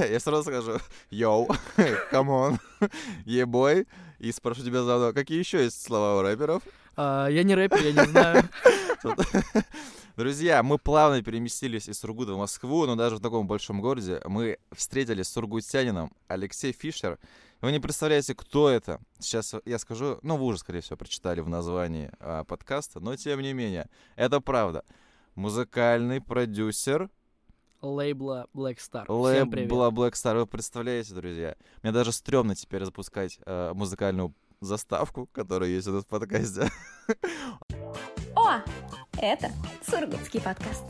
я сразу скажу, yo, come on, e boy, и спрошу тебя заодно, какие еще есть слова у рэперов? А, я не рэпер, я не знаю. Друзья, мы плавно переместились из Сургута в Москву, но даже в таком большом городе мы встретились с сургутянином Алексей Фишер. Вы не представляете, кто это. Сейчас я скажу, ну, вы уже, скорее всего, прочитали в названии а, подкаста, но тем не менее, это правда. Музыкальный продюсер лейбла Black Star. Лейбла Black Star. Вы представляете, друзья? Мне даже стрёмно теперь запускать э, музыкальную заставку, которая есть у нас в подкасте. О, это Сургутский подкаст.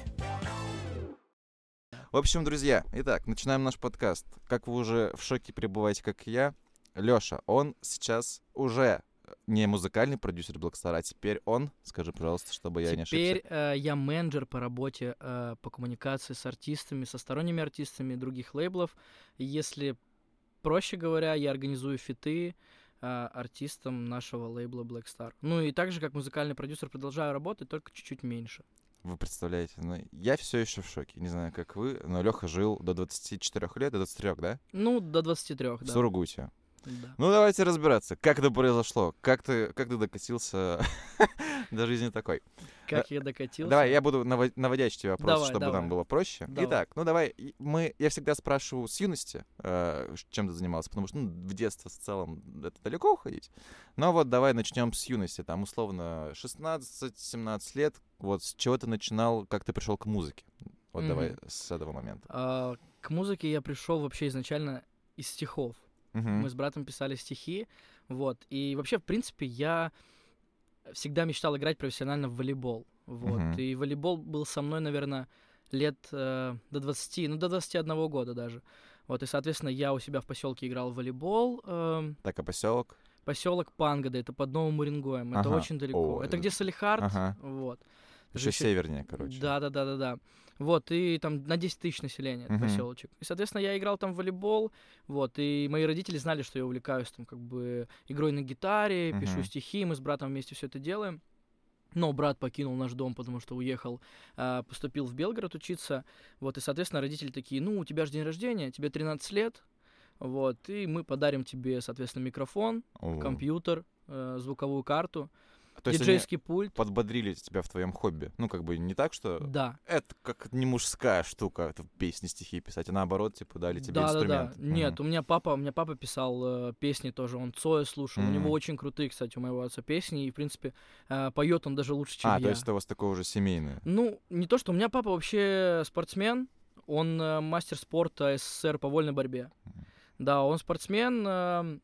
В общем, друзья, итак, начинаем наш подкаст. Как вы уже в шоке пребываете, как и я, Лёша, он сейчас уже не музыкальный продюсер Blackstar, а теперь он, скажи, пожалуйста, чтобы я теперь, не ошибся. Теперь э, я менеджер по работе, э, по коммуникации с артистами, со сторонними артистами других лейблов. Если проще говоря, я организую фиты, э, артистам нашего лейбла Black Star. Ну и также как музыкальный продюсер продолжаю работать, только чуть-чуть меньше. Вы представляете, ну, я все еще в шоке. Не знаю, как вы, но Леха жил до 24 лет, до 23, да? Ну, до 23, в да. В Сургуте. Да. Ну, давайте разбираться. Как это произошло? Как ты, как ты докатился до жизни такой? Как я докатился? Давай, я буду навод- наводящий тебе вопрос, Давай, чтобы давай. нам было проще. Давай. Итак, ну давай, мы, я всегда спрашиваю с юности, э, чем ты занимался, потому что ну, в детство в целом это далеко уходить. Но вот давай начнем с юности, там условно 16-17 лет, вот с чего ты начинал, как ты пришел к музыке? Вот давай Мгм. с этого момента. А, к музыке я пришел вообще изначально из стихов. Мгм. Мы с братом писали стихи, вот. И вообще, в принципе, я всегда мечтал играть профессионально в волейбол, вот. Мгм. И волейбол был со мной, наверное, лет э, до 20, ну, до 21 года даже. Вот, и, соответственно, я у себя в поселке играл в волейбол. эм, Так, а поселок? поселок Пангода, это под Новым Уренгоем, это Ага. очень далеко. О, это это- где Салихард, Ага. вот. Еще Ещё- севернее, короче. Да, да, да, да, да. Вот, и там на 10 тысяч населения Мгм. поселочек. И, соответственно, я играл там в волейбол, вот, и мои родители знали, что я увлекаюсь там как бы игрой на гитаре, пишу Мгм. стихи, мы с братом вместе все это делаем. Но брат покинул наш дом, потому что уехал, а, поступил в Белгород учиться. Вот, и, соответственно, родители такие, ну, у тебя же день рождения, тебе 13 лет, вот, и мы подарим тебе, соответственно, микрофон, О. компьютер, э, звуковую карту, То диджейский пульт. подбодрили тебя в твоем хобби. Ну, как бы не так, что Да, это как не мужская штука, это песни, стихи писать, а наоборот, типа, дали тебе да, инструмент. Да, да. Нет, у меня папа, у меня папа писал э, песни тоже, он Цоя слушал. У Мгм. него очень крутые, кстати, у моего отца песни, и в принципе э, поет он даже лучше, чем А, я. то есть это у вас такое уже семейное. Ну, не то, что у меня папа вообще спортсмен, он э, мастер спорта СССР по вольной борьбе. Мгм. Да, он спортсмен. э,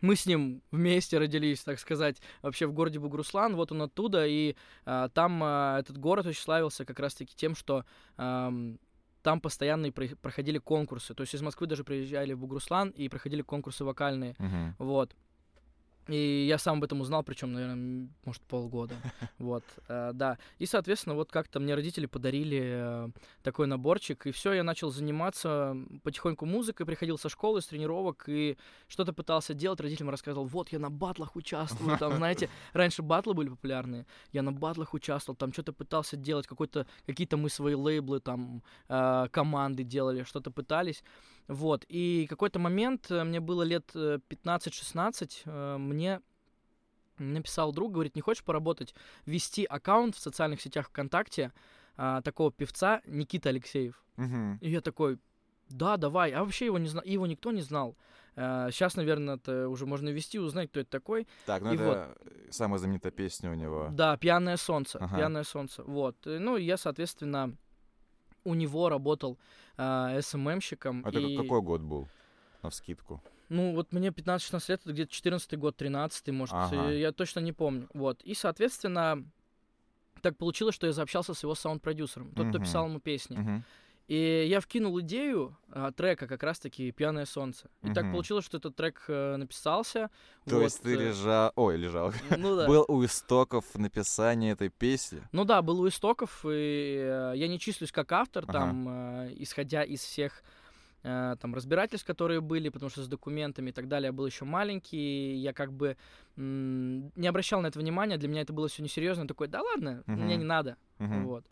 мы с ним вместе родились, так сказать, вообще в городе Бугруслан. Вот он оттуда, и э, там э, этот город очень славился как раз-таки тем, что эм, там постоянно проходили конкурсы. То есть из Москвы даже приезжали в Бугруслан и проходили конкурсы вокальные. Мгм. Вот. И я сам об этом узнал, причем, наверное, может, полгода. Вот, э, да. И, соответственно, вот как-то мне родители подарили э, такой наборчик, и все, я начал заниматься потихоньку музыкой, приходил со школы, с тренировок, и что-то пытался делать, родителям рассказывал, вот, я на батлах участвую, там, знаете, раньше батлы были популярные, я на батлах участвовал, там что-то пытался делать, какой-то, какие-то мы свои лейблы, там, э, команды делали, что-то пытались, вот, и какой-то момент, э, мне было лет э, 15-16, э, мне написал друг, говорит, не хочешь поработать, вести аккаунт в социальных сетях ВКонтакте а, такого певца Никита Алексеев. Мгм. И я такой, да, давай. А вообще его не знал, его никто не знал. сейчас, наверное, это уже можно вести, узнать, кто это такой. Так, ну И это самая знаменитая песня у него. Да, «Пьяное солнце», Ага. «Пьяное солнце». Вот. И, Ну, я, соответственно, у него работал а, СММщиком. Это и... какой год был? На вскидку. Ну, вот мне 15-16 лет, это где-то 14 год, 13 может, Ага. э, я точно не помню. Вот. И, соответственно, так получилось, что я заобщался с его саунд-продюсером, тот, кто Мгм. писал ему песни. Мгм. И я вкинул идею а, трека как раз-таки «Пьяное солнце». И так Мгм. получилось, что этот трек э, написался. То Вот, есть ты э, лежал... Ой, лежал. Ну да. Был у истоков написания этой песни. Ну да, был у истоков, и э, я не числюсь как автор, Ага. там, э, исходя из всех э, там разбирательств, которые были, потому что с документами и так далее я был еще маленький, я как бы не обращал на это внимания, для меня это было все несерьезно, такой, да ладно, мне Мгм. не надо, Мгм. вот.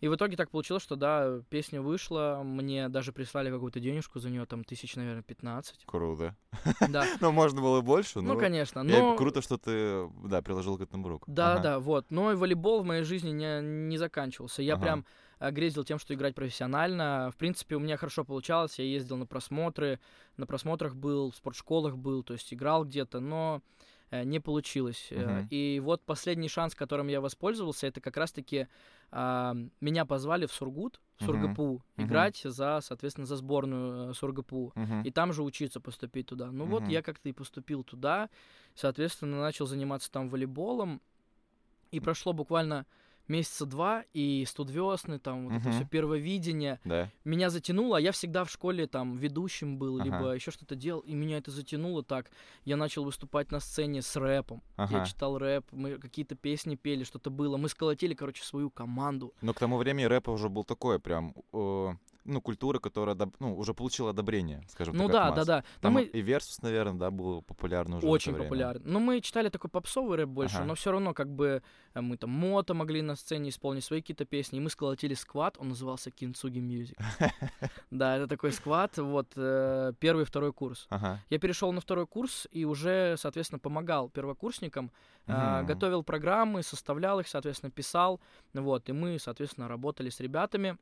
И в итоге так получилось, что да, песня вышла, мне даже прислали какую-то денежку за нее, там тысяч, наверное, 15. Круто. Да. Ну, можно было больше, но... Ну, конечно, э, но... Круто, что ты, да, приложил к этому руку. Да, да, вот. Но и волейбол в моей жизни не, не заканчивался. Я прям а, грезил тем, что играть профессионально. В принципе, у меня хорошо получалось. Я ездил на просмотры, на просмотрах был, в спортшколах был, то есть играл где-то, но э, не получилось. Э, Мгм. И вот последний шанс, которым я воспользовался, это как раз-таки а, меня позвали в Сургут, в. Сургапу, Мгм. играть за, соответственно, за сборную э, Сургапу Мгм. и там же учиться поступить туда. Ну вот Мгм. я как-то и поступил туда, соответственно, начал заниматься там волейболом, и прошло буквально месяца два, и студвесны, там вот это Мгм. все первое видение, Да. меня затянуло, а я всегда в школе там ведущим был, Ага. либо еще что-то делал, и меня это затянуло так. Я начал выступать на сцене с рэпом, я Ага. читал рэп, мы какие-то песни пели, что-то было, мы сколотили, короче, свою команду. Но к тому времени рэп уже был такой прям, э, ну, культура, которая, ну, уже получила одобрение, скажем Ну так, да, от да, масс. да. Но Там мы и Версус, наверное, да, был популярный уже очень популярен. Но мы читали такой попсовый рэп больше, Ага. но все равно как бы э, мы там мото могли на сцене исполнить свои какие-то песни, и мы сколотили squad, он назывался Kintsugi Music. Да, это такой сквад, вот э, первый и второй курс. Я перешел на второй курс и уже, соответственно, помогал первокурсникам, Мгм. готовил программы, составлял их, соответственно, писал, вот, и мы, соответственно, работали с ребятами.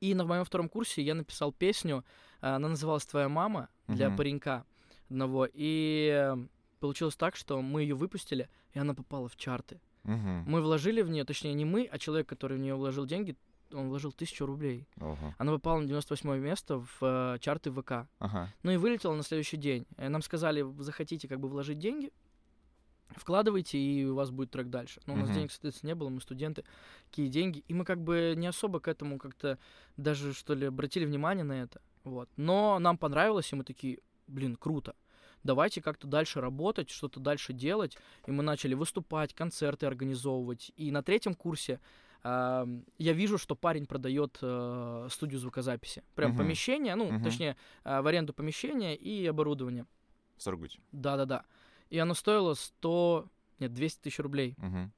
И на моем втором курсе я написал песню, а, она называлась «Твоя мама» для Мгм. паренька одного, и э, получилось так, что мы ее выпустили, и она попала в чарты. Мгм. Мы вложили в нее, точнее, не мы, а человек, который в нее вложил деньги, он вложил тысячу рублей. Ого. Она попала на 98 место в э, чарты ВК. Ага. Ну и вылетела на следующий день. Э, Нам сказали, захотите как бы вложить деньги, вкладывайте, и у вас будет трек дальше. Но у нас Мгм. денег, соответственно, не было, мы студенты, какие деньги. И мы как бы не особо к этому как-то даже, что ли, обратили внимание на это. Вот. Но нам понравилось, и мы такие, блин, круто. Давайте как-то дальше работать, что-то дальше делать. И мы начали выступать, концерты организовывать. И на третьем курсе а, я вижу, что парень продает э, студию звукозаписи. Прям Мгм. помещение, ну, Мгм. точнее, а, в аренду помещения и оборудование. В Сургуте. Да-да-да. И оно стоило 100... Нет, 200 тысяч рублей. Мгм.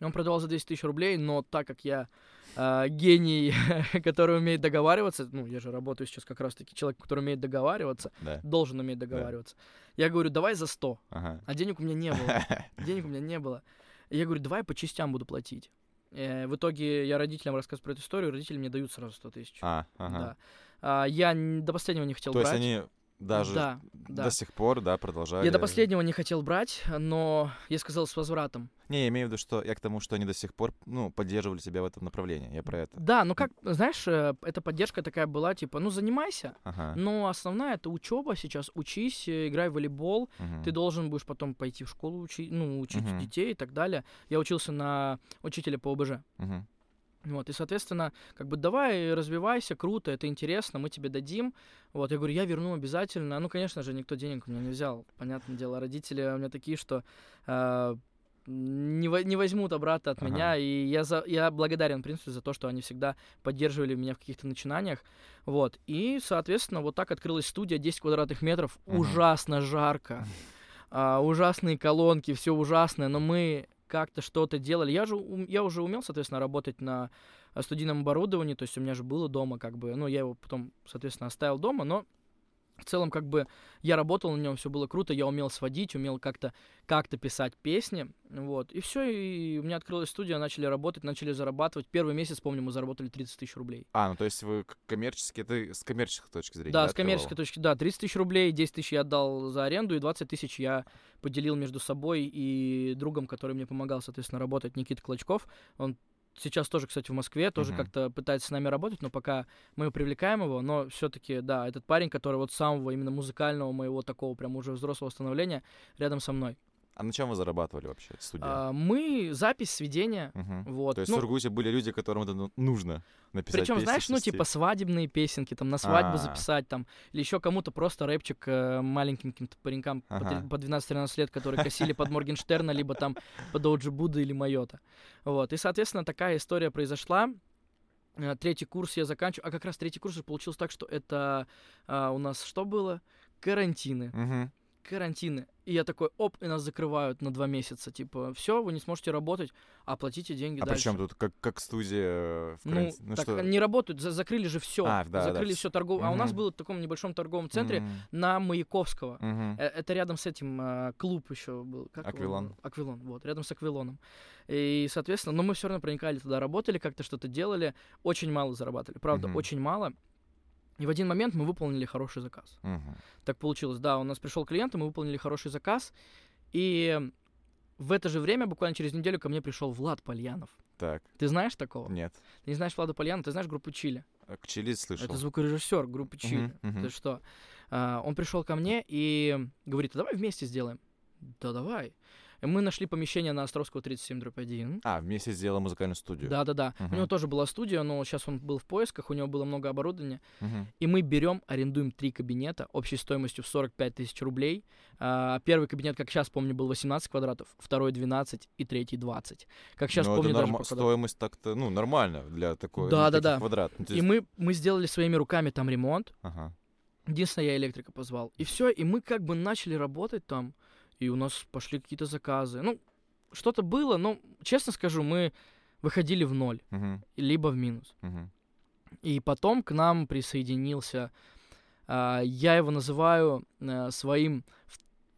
Он продавал за 200 тысяч рублей, но так как я а, гений, который умеет договариваться, ну, я же работаю сейчас как раз-таки человек, который умеет договариваться, Да. должен уметь договариваться. Я говорю, давай за 100. Ага. А денег у меня не было. Денег у меня не было. И я говорю, давай по частям буду платить. Э, В итоге я родителям рассказываю про эту историю, родители мне дают сразу 100 тысяч. А, ага. Да. А, Я до последнего не хотел То есть брать. они даже Да, да. до сих пор, да, продолжали. Я до последнего не хотел брать, но я сказал с возвратом. Не, я имею в виду, что я к тому, что они до сих пор, ну, поддерживали тебя в этом направлении. Я про это. Да, ну как, знаешь, э, эта поддержка такая была, типа, ну занимайся, Ага. но основная это учеба сейчас, учись, э, играй в волейбол, Мгм. ты должен будешь потом пойти в школу учить, ну, учить Мгм. детей и так далее. Я учился на учителя по ОБЖ. Мгм. Вот, и, соответственно, как бы давай, развивайся, круто, это интересно, мы тебе дадим. Вот, я говорю, я верну обязательно. Ну, конечно же, никто денег у меня не взял. Понятное дело, родители у меня такие, что а, не, во- не возьмут обратно от Ага. меня. И я, за, я благодарен, в принципе, за то, что они всегда поддерживали меня в каких-то начинаниях. Вот. И, соответственно, вот так открылась студия 10 квадратных метров. Мгм. Ужасно жарко. а, ужасные колонки, все ужасное, но мы как-то что-то делали. Я же я уже умел, соответственно, работать на э, студийном оборудовании, то есть у меня же было дома, как бы, ну, я его потом, соответственно, оставил дома, но в целом, как бы, я работал на нем, все было круто, я умел сводить, умел как-то как-то писать песни, вот, и все, и у меня открылась студия, начали работать, начали зарабатывать. Первый месяц, помню, мы заработали 30 тысяч рублей. А, ну то есть вы коммерчески, это с коммерческой точки зрения, Да, да, с коммерческой открывал? точки, да, 30 тысяч рублей, 10 тысяч я отдал за аренду, и 20 тысяч я поделил между собой и другом, который мне помогал, соответственно, работать, Никита Клочков. Он сейчас тоже, кстати, в Москве, тоже Мгм. как-то пытается с нами работать, но пока мы привлекаем его, но все-таки, да, этот парень, который вот самого именно музыкального моего такого прям уже взрослого становления рядом со мной. А на чем вы зарабатывали вообще, студия? А, мы запись, сведения, Мгм. вот. То есть ну, в Сургуте были люди, которым это ну, нужно написать Причем, знаешь, ну, типа свадебные песенки, там, на свадьбу А. записать, там, или еще кому-то просто рэпчик э, маленьким каким-то паренькам по Ага. три- по 12-13 лет, которые косили под Моргенштерна, либо там под Оджи Буда или Майота. Вот, и, соответственно, такая история произошла. Э, Третий курс я заканчиваю, а как раз третий курс же получилось так, что это а, у нас что было? Карантины. Карантины. И я такой, оп, и нас закрывают на два месяца. Типа, все, вы не сможете работать, оплатите деньги А дальше. причем тут как, как студия э, в Ну, карантине? так что? не работают, за- закрыли же все. А, да, да, закрыли вс- все торговое. А у нас было в таком небольшом торговом центре М, на Маяковского. Э, Это рядом с этим э, клуб еще был. Как его? Аквилон. Аквилон, вот, рядом с Аквилоном. И, соответственно, но мы все равно проникали туда, работали, как-то что-то делали. Очень мало зарабатывали. Правда, Мгм. очень мало. И в один момент мы выполнили хороший заказ. Мгм. Так получилось, да, у нас пришел клиент, и мы выполнили хороший заказ. И в это же время, буквально через неделю, ко мне пришел Влад Пальянов. Так, Ты знаешь такого? нет. Ты не знаешь Влада Пальянова, ты знаешь группу Чили? А К Чили слышал. Это звукорежиссер группы Чили. Мгм, мгм. Ты что? А, он пришел ко мне и говорит, а давай вместе сделаем. Да давай. Мы нашли помещение на Островского 37 дробь 1. А, вместе сделал музыкальную студию. Да-да-да. У Мгм. него тоже была студия, но сейчас он был в поисках, у него было много оборудования. Мгм. И мы берем, арендуем три кабинета общей стоимостью в 45 тысяч рублей. А, первый кабинет, как сейчас помню, был 18 квадратов, второй 12 и третий 20. Как сейчас Ну, помню, это даже по квадрату. стоимость так-то, ну, нормально для такой Да, ну, да, таких да. квадрат. Ну, то И есть- мы, мы сделали своими руками там ремонт. Ага. Единственное, я электрика позвал. И все, и мы как бы начали работать там, и у нас пошли какие-то заказы. Ну, что-то было, но, честно скажу, мы выходили в ноль, Мгм. либо в минус. Мгм. И потом к нам присоединился, а, я его называю а, своим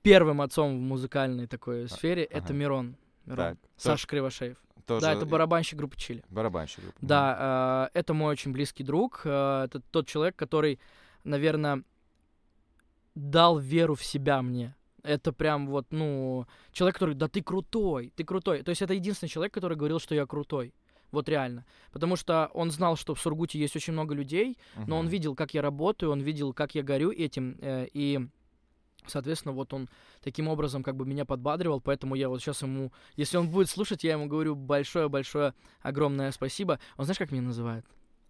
первым отцом в музыкальной такой сфере, это ага. Мирон. Мирон. Так, Саша Кривошеев. Тоже Да, это барабанщик группы Чили. барабанщик. группы. Да, а, это мой очень близкий друг. а, Это тот человек, который, наверное, дал веру в себя мне. Это прям вот, ну, человек, который, да ты крутой, ты крутой. То есть это единственный человек, который говорил, что я крутой. Вот реально. Потому что он знал, что в Сургуте есть очень много людей, но он видел, как я работаю, он видел, как я горю этим, э, и, соответственно, вот он таким образом как бы меня подбадривал, поэтому я вот сейчас ему, если он будет слушать, я ему говорю большое-большое огромное спасибо. Он знаешь, как меня называет?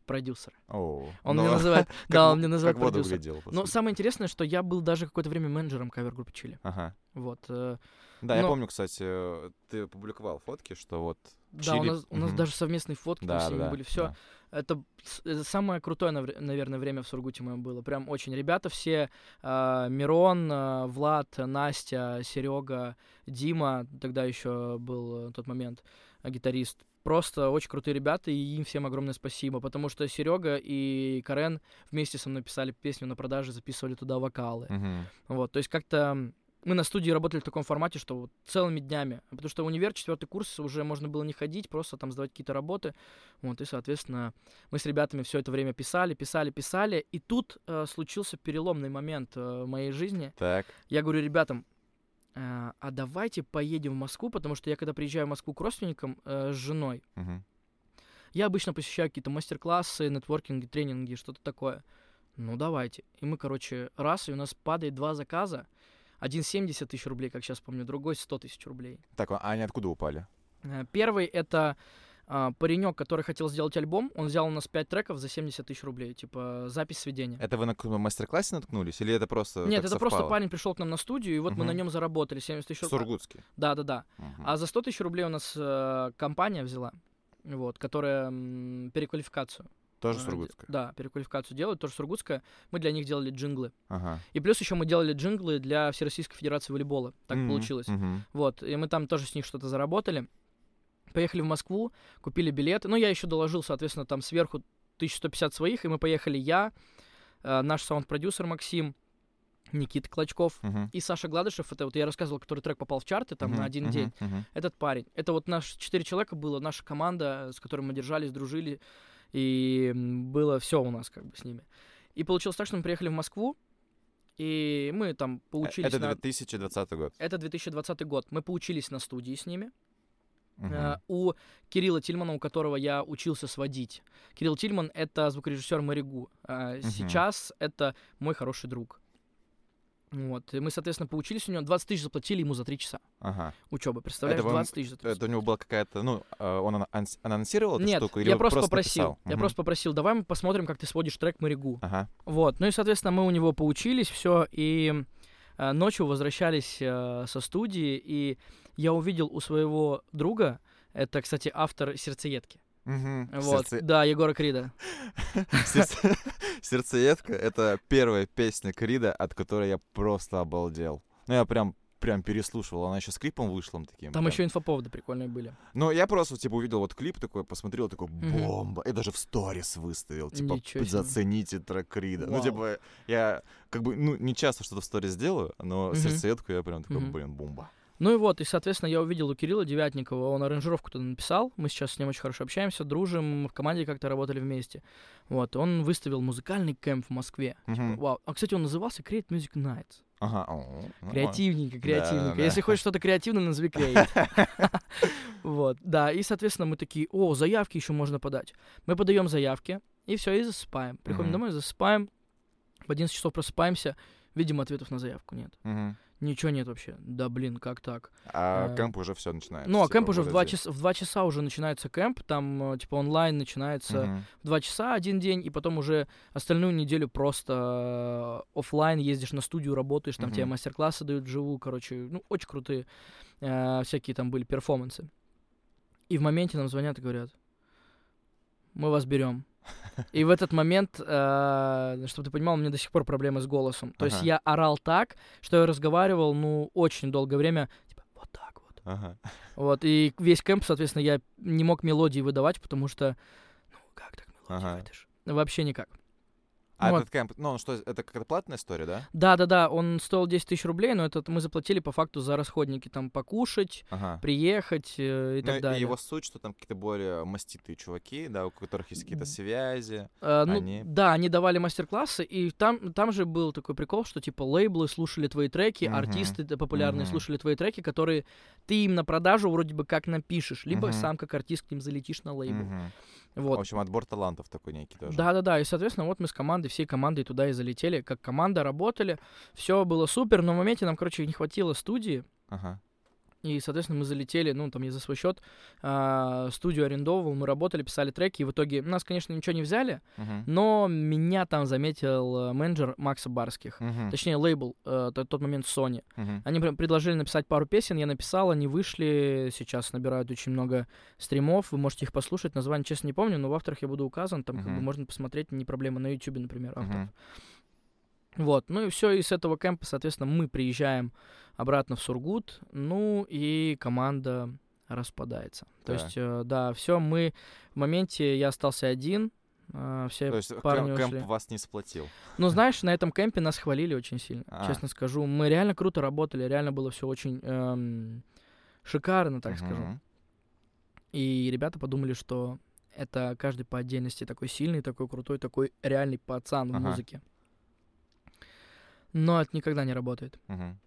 Продюсер. О, Он ну, меня называет, да, он меня называет Как продюсер. глядел. по Но самое интересное, что я был даже какое-то время менеджером кавер-группы Чили. Ага. Вот. э, Да, я Но- помню, кстати, э, ты публиковал фотки, что вот Да, у нас, у нас Мгм. даже совместные фотки Да, с ними да, были. Все. да. Это, это самое крутое, наверное, время в Сургуте моем было. Прям очень. Ребята все, а, Мирон, а, Влад, Настя, Серега, Дима, тогда еще был э, тот момент а, гитарист. Просто очень крутые ребята, и им всем огромное спасибо, потому что Серега и Карен вместе со мной писали песню на продаже, записывали туда вокалы. Мгм. Вот, то есть как-то мы на студии работали в таком формате, что вот целыми днями. Потому что универ, четвертый курс, уже можно было не ходить, просто там сдавать какие-то работы. Вот, и, соответственно, мы с ребятами все это время писали, писали, писали. И тут э, случился переломный момент э, в моей жизни. Так. Я говорю ребятам, а давайте поедем в Москву, потому что я когда приезжаю в Москву к родственникам э, с женой, Мгм. я обычно посещаю какие-то мастер-классы, нетворкинги, тренинги, что-то такое. Ну, давайте. И мы, короче, раз, и у нас падает два заказа. Один 70 тысяч рублей, как сейчас помню, другой 100 тысяч рублей. Так, а они откуда упали? Э, Первый — это а, паренек, который хотел сделать альбом. Он взял у нас 5 треков за 70 тысяч рублей. Типа, запись сведения. Это вы на каком-то мастер-классе наткнулись? Или это просто Нет, это просто совпало? парень пришел к нам на студию, и вот мы на нем заработали 70 тысяч рублей. Сургутский. Да, да, да. Мгм. А за 100 тысяч рублей у нас э, компания взяла, вот, которая м, переквалификацию. Тоже э, сургутская. Да, переквалификацию делают, тоже сургутская. Мы для них делали джинглы. Ага. И плюс еще мы делали джинглы для Всероссийской Федерации волейбола. Так Мгм, получилось. мгм. Вот, и мы там тоже с них что-то заработали. Поехали в Москву, купили билеты. Ну, я еще доложил, соответственно, там сверху 1150 своих, и мы поехали я, э, наш саунд-продюсер Максим, Никита Клочков Мгм. и Саша Гладышев. Это вот я рассказывал, который трек попал в чарты там Мгм, на один мгм, день. мгм. Этот парень. Это вот наш четыре человека было, наша команда, с которой мы держались, дружили, и было все у нас как бы с ними. И получилось так, что мы приехали в Москву, и мы там Э, поучились Это на... 2020 год. Это 2020 год. Мы поучились на студии с ними. Э, у Кирилла Тильмана, у которого я учился сводить. Кирилл Тильман — это звукорежиссер Маригу. А Сейчас это мой хороший друг. Вот. И мы, соответственно, поучились у него. 20 тысяч заплатили ему за 3 часа Ага. учебы. Представляешь, вам- 20 тысяч за 3 часа. Это у него была какая-то, ну, э, он анонсировал эту Нет, штуку? Или я он просто попросил. написал? Я Мгм. просто попросил, давай мы посмотрим, как ты сводишь трек Маригу. Ага. Вот. Ну и, соответственно, мы у него поучились, все, и ночью возвращались со студии, и я увидел у своего друга, это, кстати, автор сердцеедки. Мгм. Вот, Сердце- да, Егора Крида. Сердце- Сердцеедка — это первая песня Крида, от которой я просто обалдел. Ну, я прям прям переслушивал, она еще с клипом вышла таким. Там прям. еще инфоповоды прикольные были. Ну, я просто, типа, увидел вот клип такой, посмотрел, такой, бомба. И даже в сторис выставил, типа, Ничего зацените трек Крида. Ну, типа, я как бы, ну, не часто что-то в сторис делаю, но Мгм. сердцеедку я прям такой, блин, бомба. Ну и вот, и, соответственно, я увидел у Кирилла Девятникова, он аранжировку туда написал, мы сейчас с ним очень хорошо общаемся, дружим, в команде как-то работали вместе. Вот, он выставил музыкальный кэмп в Москве. Мгм. Вау. А, кстати, он назывался Create Music Nights. Ага. о. Креативненько, креативненько. да. Если хочешь что-то креативное, назови Create. Вот, да, и, соответственно, мы такие, о, заявки еще можно подать. Мы подаем заявки, и все, и засыпаем. Приходим домой, засыпаем, в 11 часов просыпаемся, видим, ответов на заявку нет. Ничего нет вообще. Да блин, как так? А Э, кэмп уже все начинается. Ну, а типа, кэмп уже в вот 2, эти. часа, в 2 часа уже начинается кэмп, там, э, типа, онлайн начинается Мгм. в 2 часа один день, и потом уже остальную неделю просто э, оффлайн ездишь на студию, работаешь, там тебе Мгм. мастер-классы дают вживую, короче, ну, очень крутые э, всякие там были перформансы. И в моменте нам звонят и говорят, мы вас берем. И в этот момент, э, чтобы ты понимал, у меня до сих пор проблемы с голосом. То есть я орал так, что я разговаривал, ну, очень долгое время, типа, вот так вот. Ага. Вот, и весь кэмп, соответственно, я не мог мелодии выдавать, потому что, ну, как так мелодию Ага. выдашь? Вообще никак. А Вот. этот кэмп, ну, что, это какая-то платная история, да? Да-да-да, он стоил 10 тысяч рублей, но это мы заплатили по факту за расходники, там, покушать, Ага. приехать э, и Ну, так далее. и его суть, что там какие-то более маститые чуваки, да, у которых есть какие-то связи. Э, ну, они- Да, они давали мастер-классы, и там, там же был такой прикол, что типа лейблы слушали твои треки, Мгм. артисты популярные Мгм. слушали твои треки, которые ты им на продажу вроде бы как напишешь, либо Мгм. сам как артист к ним залетишь на лейбл. Мгм. Вот. В общем, отбор талантов такой некий тоже. Да-да-да, и, соответственно, вот мы с командой, всей командой туда и залетели, как команда работали, все было супер, но в моменте нам, короче, не хватило студии, Ага. И, соответственно, мы залетели, ну, там, я за свой счет а, студию арендовал, мы работали, писали треки, и в итоге нас, конечно, ничего не взяли, Мгм. но меня там заметил э, менеджер Макса Барских, Мгм. точнее, лейбл, э, тот момент Sony. Мгм. Они прям предложили написать пару песен, я написал, они вышли, сейчас набирают очень много стримов, вы можете их послушать, название, честно, не помню, но в авторах я буду указан, там как бы можно посмотреть, не проблема, на YouTube, например, авторов. Мгм. Вот, ну и все, и с этого кемпа, соответственно, мы приезжаем обратно в Сургут, ну и команда распадается. То Так. есть, э, да, все, мы в моменте, я остался один, э, все То есть парни кэм- кэмп ушли. вас не сплотил. Ну, знаешь, на этом кемпе нас хвалили очень сильно, А. честно скажу. Мы реально круто работали, реально было все очень эм, шикарно, так скажу. Мгм. И ребята подумали, что это каждый по отдельности такой сильный, такой крутой, такой реальный пацан в Ага. музыке. Но это никогда не работает. Мгм.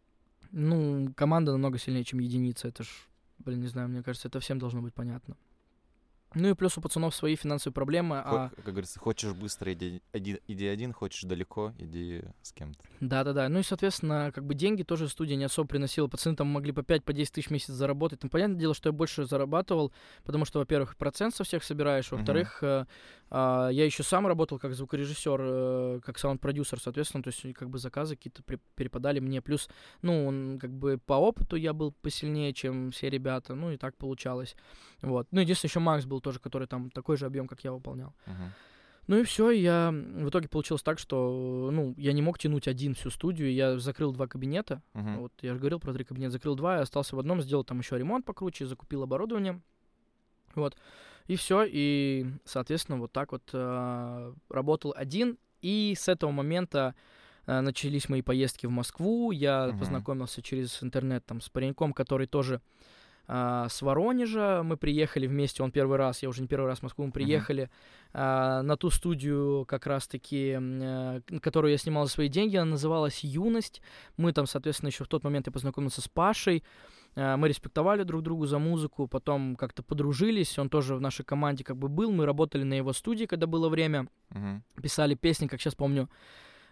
Ну, команда намного сильнее, чем единица. Это ж, блин, не знаю, мне кажется, это всем должно быть понятно. Ну и плюс у пацанов свои финансовые проблемы, Хо- а Как говорится, хочешь быстро, иди один, иди один, хочешь далеко, иди с кем-то. Да-да-да. Ну и, соответственно, как бы деньги тоже студия не особо приносила. Пацаны там могли по 5 по 10 тысяч в месяц заработать. Ну, понятное дело, что я больше зарабатывал, потому что, во-первых, процент со всех собираешь, во-вторых, э, а, я еще сам работал как звукорежиссер, э, как саунд-продюсер, соответственно, то есть как бы заказы какие-то при- перепадали мне. Плюс, ну, он, как бы по опыту я был посильнее, чем все ребята, ну и так получалось. Вот. Ну, единственное, еще Макс был тоже, который там такой же объем, как я выполнял. Мгм. Ну и все, я в итоге получилось так, что ну я не мог тянуть один всю студию, я закрыл два кабинета. Мгм. Вот я же говорил про три кабинета, закрыл два, и остался в одном, сделал там еще ремонт покруче, закупил оборудование. Вот. И все, и, соответственно, вот так вот а, работал один. И с этого момента а, начались мои поездки в Москву. Я Мгм. познакомился через интернет там с пареньком, который тоже а, с Воронежа. Мы приехали вместе, он первый раз, я уже не первый раз в Москву, мы приехали а, на ту студию как раз-таки, э, которую я снимал за свои деньги. Она называлась «Юность». Мы там, соответственно, еще в тот момент я познакомился с Пашей. А, Мы респектовали друг другу за музыку, потом как-то подружились. Он тоже в нашей команде как бы был. Мы работали на его студии, когда было время. Мгм. Писали песни, как сейчас помню.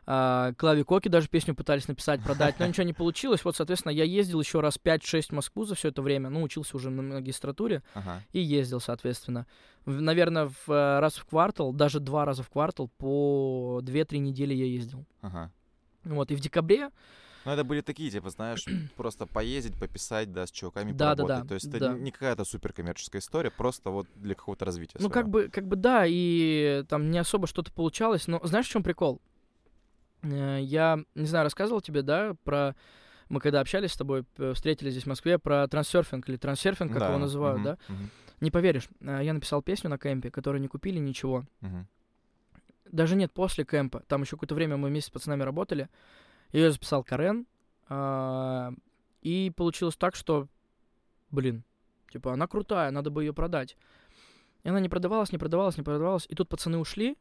А, Клави Коки даже песню пытались написать, продать, но ничего не получилось. Вот, соответственно, я ездил еще раз 5-6 в Москву за все это время. Ну, учился уже на магистратуре Ага. и ездил, соответственно. наверное, в, э, раз в квартал, даже два раза в квартал, по 2-3 недели я ездил. Ага. Вот, и в декабре, Ну, это были такие, типа, знаешь, просто поездить, пописать, да, с чуваками Да, да, поработать. да, То есть это да. не какая-то суперкоммерческая история, просто вот для какого-то развития ну, своего. как бы, как бы да, и там не особо что-то получалось, но знаешь, в чем прикол? Э, Я, не знаю, рассказывал тебе, да, про мы когда общались с тобой, встретились здесь в Москве, про трансерфинг или трансерфинг, как Да, его называют, мгм, да? мгм, Не поверишь, э, я написал песню на кемпе, которую не купили ничего. мгм. Даже нет, после кемпа. Там еще какое-то время мы вместе с пацанами работали. Ее записал Карен. а, И получилось так, что, блин, типа, она крутая, надо бы ее продать. И она не продавалась, не продавалась, не продавалась. И тут пацаны ушли.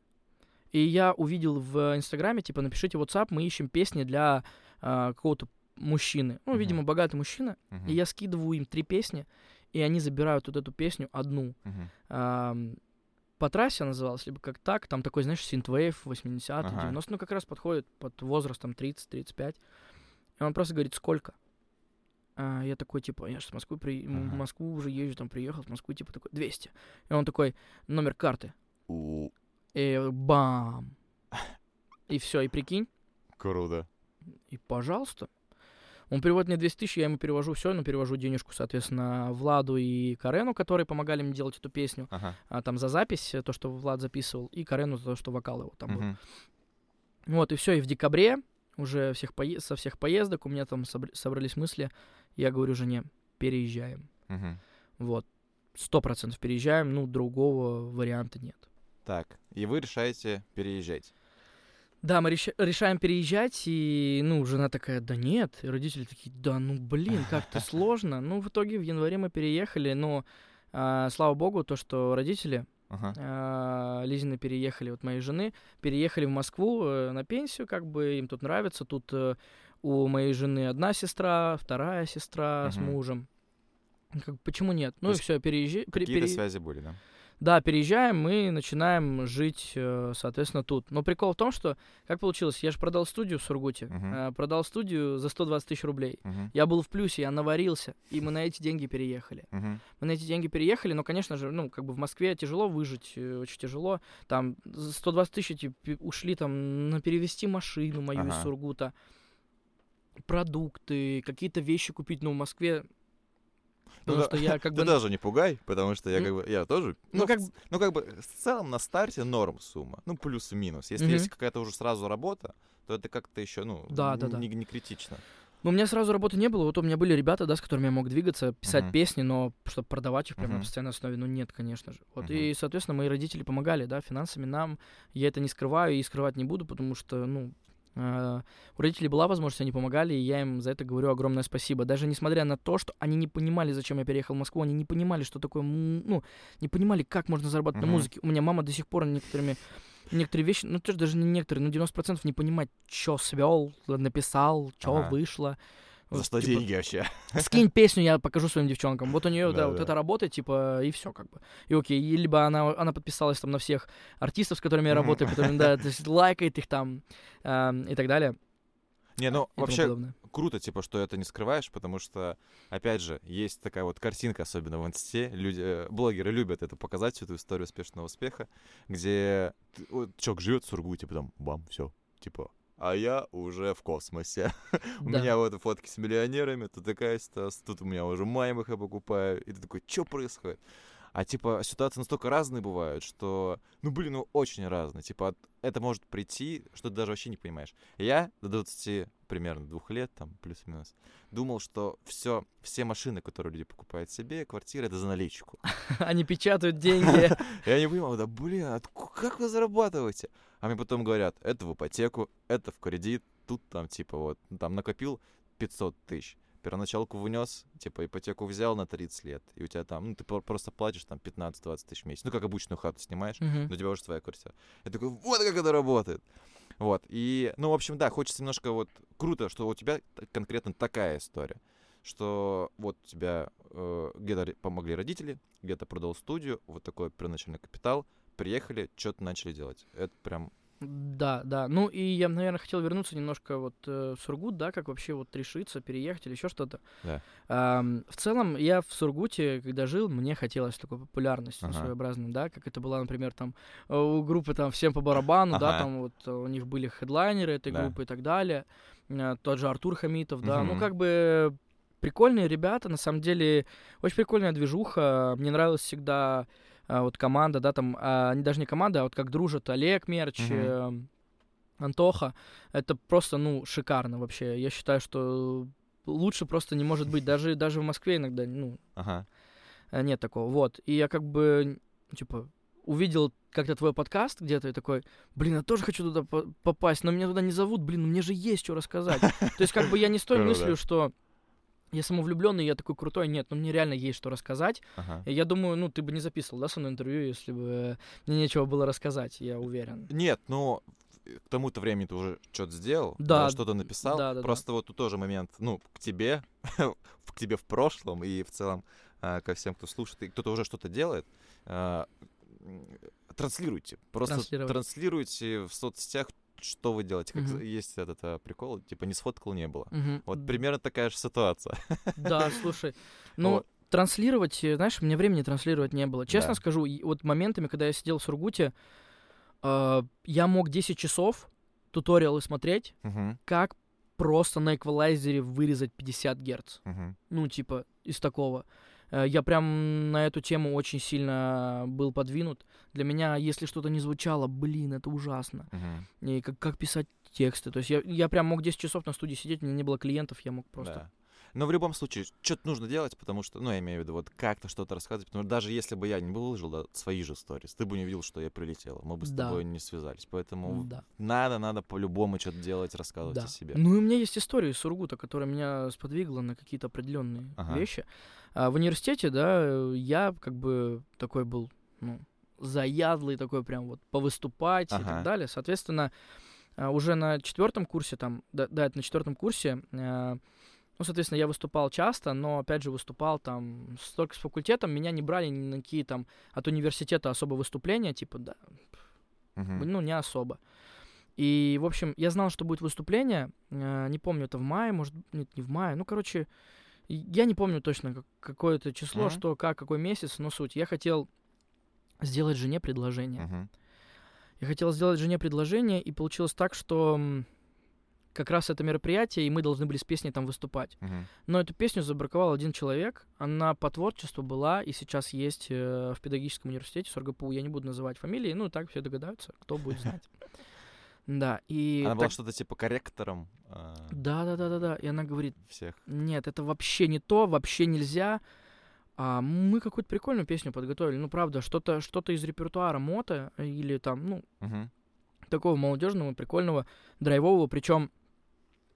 И я увидел в Инстаграме, типа, напишите WhatsApp, мы ищем песни для а, какого-то мужчины. Ну, Мгм. видимо, богатый мужчина. Мгм, И я скидываю им три песни, и они забирают вот эту песню одну. мгм. Ам, по трассе называлась, либо как так, там такой, знаешь, синтвейв 80 Ага. 90 ну как раз подходит под возраст там 30-35. И он просто говорит, сколько? А я такой, типа, я же в Москву, при... м, в Ага. Москву уже езжу, там приехал, в Москву, типа, такой, 200. И он такой, номер карты. У, И бам. И все, и прикинь, Круто. и пожалуйста. Он переводит мне 200 тысяч, я ему перевожу все, но перевожу денежку, соответственно, Владу и Карену, которые помогали мне делать эту песню. Ага. а, там за запись, то, что Влад записывал, и Карену за то, что вокал его там был. мгм. Вот, и все, и в декабре уже всех пое- со всех поездок у меня там собр- собрались мысли, я говорю жене, переезжаем. Мгм. Вот, сто процентов переезжаем, ну, другого варианта нет. Так, и вы решаете переезжать. Да, мы реш- решаем переезжать, и, ну, жена такая, да нет, и родители такие, да ну, блин, как-то сложно. Ну, в итоге в январе мы переехали, но, а, слава богу, то, что родители Ага. а, Лизины переехали, вот моей жены, переехали в Москву э, на пенсию, как бы им тут нравится. Тут э, у моей жены одна сестра, вторая сестра с мужем. Как, почему нет? Ну То и все, переезжай. Какие-то связи были, да? Да, переезжаем, мы начинаем жить, э, соответственно, тут. Но прикол в том, что, как получилось, я же продал студию в Сургуте, э, продал студию за 120 тысяч рублей. Мгм. Я был в плюсе, я наварился, и мы на эти деньги переехали. Мгм. Мы на эти деньги переехали, но, конечно же, ну, как бы в Москве тяжело выжить, э, очень тяжело. Там за 120 тысяч эти ушли там на перевести машину мою из Ага. Сургута, продукты, какие-то вещи купить, ну, в Москве, потому да, что я как Ты бы... даже не пугай, потому что я Ну, как бы, я тоже, ну, ну, как ц- ну, как бы, в целом на старте норм сумма, ну, плюс-минус. Если есть какая-то уже сразу работа, то это как-то еще, ну, Да, да, да. не, не критично. Ну, у меня сразу работы не было, вот у меня были ребята, да, с которыми я мог двигаться, писать Мгм. песни, но чтобы продавать их прямо на Мгм. постоянной основе, ну, нет, конечно же. Вот, Мгм. и, соответственно, мои родители помогали, да, финансами нам, я это не скрываю и скрывать не буду, потому что, ну, у родителей была возможность, они помогали, и я им за это говорю огромное спасибо. Даже несмотря на то, что они не понимали, зачем я переехал в Москву, они не понимали, что такое, ну, не понимали, как можно зарабатывать Мгм. на музыке. У меня мама до сих пор некоторыми некоторые вещи, ну, тоже даже не некоторые, ну, 90% не понимать, что свел, написал, что Ага. вышло. За Вот, что типа, деньги вообще? скинь песню, я покажу своим девчонкам. Вот у нее, да, вот Да-да. это работает, типа, и все, как бы. И окей, и либо она, она подписалась там на всех артистов, с которыми я работаю, которыми, да, то есть лайкает их там эм, и так далее. Не, ну, и вообще, подобное. круто, типа, что это не скрываешь, потому что, опять же, есть такая вот картинка, особенно в инсте, люди, э, блогеры любят это показать, всю эту историю успешного успеха, где вот человек живет в Сургуте, потом бам, все, типа, а я уже в космосе. У меня вот фотки с миллионерами, тут такая ситуация, тут у меня уже маймах я покупаю, и ты такой, что происходит? А типа ситуации настолько разные бывают, что, ну блин, ну очень разные. Типа от- это может прийти, что ты даже вообще не понимаешь. Я до 20 примерно двух лет, там плюс-минус, думал, что все, все машины, которые люди покупают себе, квартиры, это за наличку. Они печатают деньги. Я не понимал, да блин, как вы зарабатываете? А мне потом говорят, это в ипотеку, это в кредит, тут там типа вот, ну, там накопил 500 тысяч, первоначалку внес, типа ипотеку взял на 30 лет, и у тебя там, ну ты про- просто платишь там 15-20 тысяч в месяц, ну как обычную хату снимаешь, Мгм. но у тебя уже своя квартира. Я такой, вот как это работает. Вот, и, ну, в общем, да, хочется немножко вот, круто, что у тебя конкретно такая история, что вот у тебя э, где-то помогли родители, где-то продал студию, вот такой первоначальный капитал, приехали, что-то начали делать. Это прям, Да, да. Ну и я, наверное, хотел вернуться немножко вот э, в Сургут, да, как вообще вот решиться, переехать или еще что-то. Да. Ам, в целом, я в Сургуте, когда жил, мне хотелось такой популярности ну, Ага. своеобразной, да, как это была, например, там э, у группы там всем по барабану, да, Ага. там вот у них были хедлайнеры этой Да. группы и так далее. Э, Тот же Артур Хамитов, да. Ну, Мгм. как бы прикольные ребята, на самом деле, очень прикольная движуха. Мне нравилась всегда а, вот команда, да, там, а, не даже не команда, а вот как дружат Олег Мерч, э, Антоха. Это просто, ну, шикарно вообще. Я считаю, что лучше просто не может быть. Даже, даже в Москве иногда, ну, Ага. э, нет такого. Вот. И я как бы, типа, увидел как-то твой подкаст где-то и такой, блин, я тоже хочу туда по- попасть, но меня туда не зовут, блин, ну мне же есть что рассказать. То есть как бы я не с той мыслью, что я самовлюбленный, я такой крутой, нет, ну мне реально есть что рассказать. Ага. Я думаю, ну ты бы не записывал, да, со мной интервью, если бы э, мне нечего было рассказать, я уверен. Нет, ну, к тому-то времени ты уже что-то сделал, Да, что-то написал. да, да, да. Просто вот тут тоже момент, ну, к тебе, к тебе в прошлом и в целом а, ко всем, кто слушает, и кто-то уже что-то делает, а, транслируйте. Просто транслируйте в соцсетях, что вы делаете. Как Мгм. есть этот а, прикол, типа не сфоткал, не было. Мгм. Вот примерно такая же ситуация. Да, слушай, ну, Вот. транслировать, э, знаешь, у меня времени транслировать не было. Честно Да. скажу, вот моментами, когда я сидел в Сургуте, э, я мог 10 часов туториалы смотреть, Мгм, как просто на эквалайзере вырезать 50 герц. мгм. Ну, типа, из такого. Э, Я прям на эту тему очень сильно был подвинут. Для меня, если что-то не звучало, блин, это ужасно. Мгм. И как, как писать тексты. То есть я, я прям мог 10 часов на студии сидеть, у меня не было клиентов, я мог просто... Да. Но в любом случае, что-то нужно делать, потому что, ну, я имею в виду, вот как-то что-то рассказывать, потому что даже если бы я не выложил да, свои же сторис, ты бы не увидел, что я прилетел, мы бы с Да. тобой не связались. Поэтому Да. надо, надо по-любому что-то делать, рассказывать Да. о себе. Ну и у меня есть история из Сургута, которая меня сподвигла на какие-то определенные Ага. вещи. А в университете, да, я как бы такой был, ну, заядлый такой прям вот повыступать и Ага. так далее. Соответственно, а, уже на четвертом курсе там, да, да, это на четвертом курсе, э, ну, соответственно, я выступал часто, но, опять же, выступал там столько с факультетом, меня не брали ни на какие там от университета особо выступления, типа, да, Мгм. ну, не особо. И, в общем, я знал, что будет выступление. э, не помню, это в мае, может, нет, не в мае. Ну, короче, я не помню точно, как- какое это число, Мгм. что, как, какой месяц, но суть. Я хотел сделать жене предложение. Мгм. Я хотел сделать жене предложение, и получилось так, что как раз это мероприятие, и мы должны были с песней там выступать. Мгм. Но эту песню забраковал один человек. Она по творчеству была и сейчас есть э, в педагогическом университете СорГПУ. Я не буду называть фамилии, ну так все догадаются, кто будет знать. Да, и... Она была так- что-то типа корректором а, Да, да, да, да, да. И она говорит, всех. нет, это вообще не то, вообще нельзя. А мы какую-то прикольную песню подготовили. Ну, правда, что-то что из репертуара мота или там, ну, Мгм. такого молодежного, прикольного, драйвового. Причем,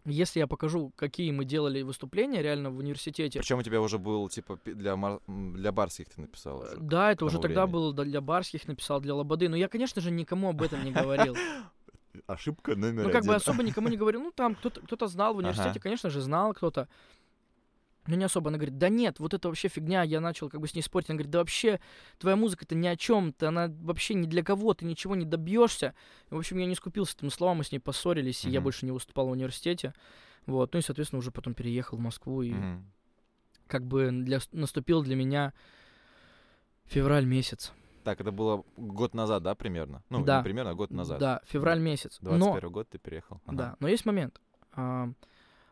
если я покажу, какие мы делали выступления реально в университете, Причем у тебя уже был типа для, мар- для барских ты написал. Э, уже. Да, это уже тогда времени. было для барских написал, для Лободы. Но я, конечно же, никому об этом не говорил. Ошибка номер Ну, как бы один. особо никому не говорил. Ну, там кто-то кто знал в университете, конечно же, знал кто-то. Но не особо. Она говорит, да нет, вот это вообще фигня. Я начал как бы с ней спорить. Она говорит, да вообще, твоя музыка-то ни о чем, то она вообще ни для кого, ты ничего не добьешься. В общем, я не скупился этим словам, мы с ней поссорились, и я больше не выступал в университете. Вот, ну и, соответственно, уже потом переехал в Москву, и Мгм. как бы для, наступил для меня февраль месяц. Так, это было год назад, да, примерно? Ну, Да. не примерно, а год назад. Да, февраль месяц. 21 Но, год ты переехал. Ага. да, но есть момент. А,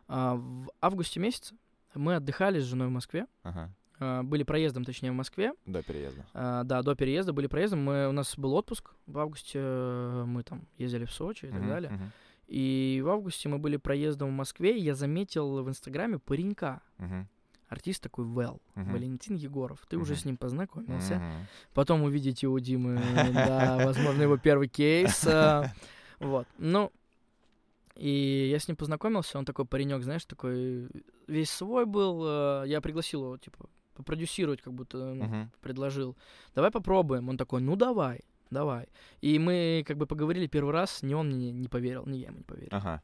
а, в августе месяце мы отдыхали с женой в Москве. Ага. а, были проездом, точнее, в Москве. До переезда. А, да, до переезда были проездом. Мы, у нас был отпуск. В августе э, мы там ездили в Сочи и так Мгм, далее. мгм, И в августе мы были проездом в Москве, и я заметил в Инстаграме паренька. мгм, Артист такой Вэл, Мгм. Валентин Егоров. Ты уже с ним познакомился. Потом увидите у Димы, да, возможно, его первый кейс. а, Вот. Ну, и я с ним познакомился, он такой паренек, знаешь, такой весь свой был. а, Я пригласил его, типа, попродюсировать, как будто Мгм. предложил. Давай попробуем. Он такой, ну давай, давай. И мы как бы поговорили первый раз, ни он мне не поверил, ни я ему не поверил. Ага.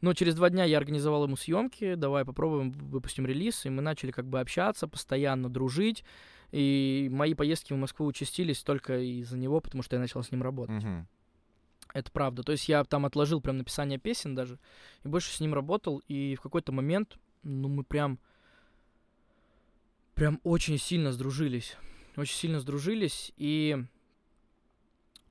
Но через два дня я организовал ему съемки, давай попробуем, выпустим релиз, и мы начали как бы общаться, постоянно дружить. И мои поездки в Москву участились только из-за него, потому что я начал с ним работать. Мгм. Это правда. То есть я там отложил прям написание песен даже, и больше с ним работал, и в какой-то момент, ну, мы прям, прям очень сильно сдружились. Очень сильно сдружились, и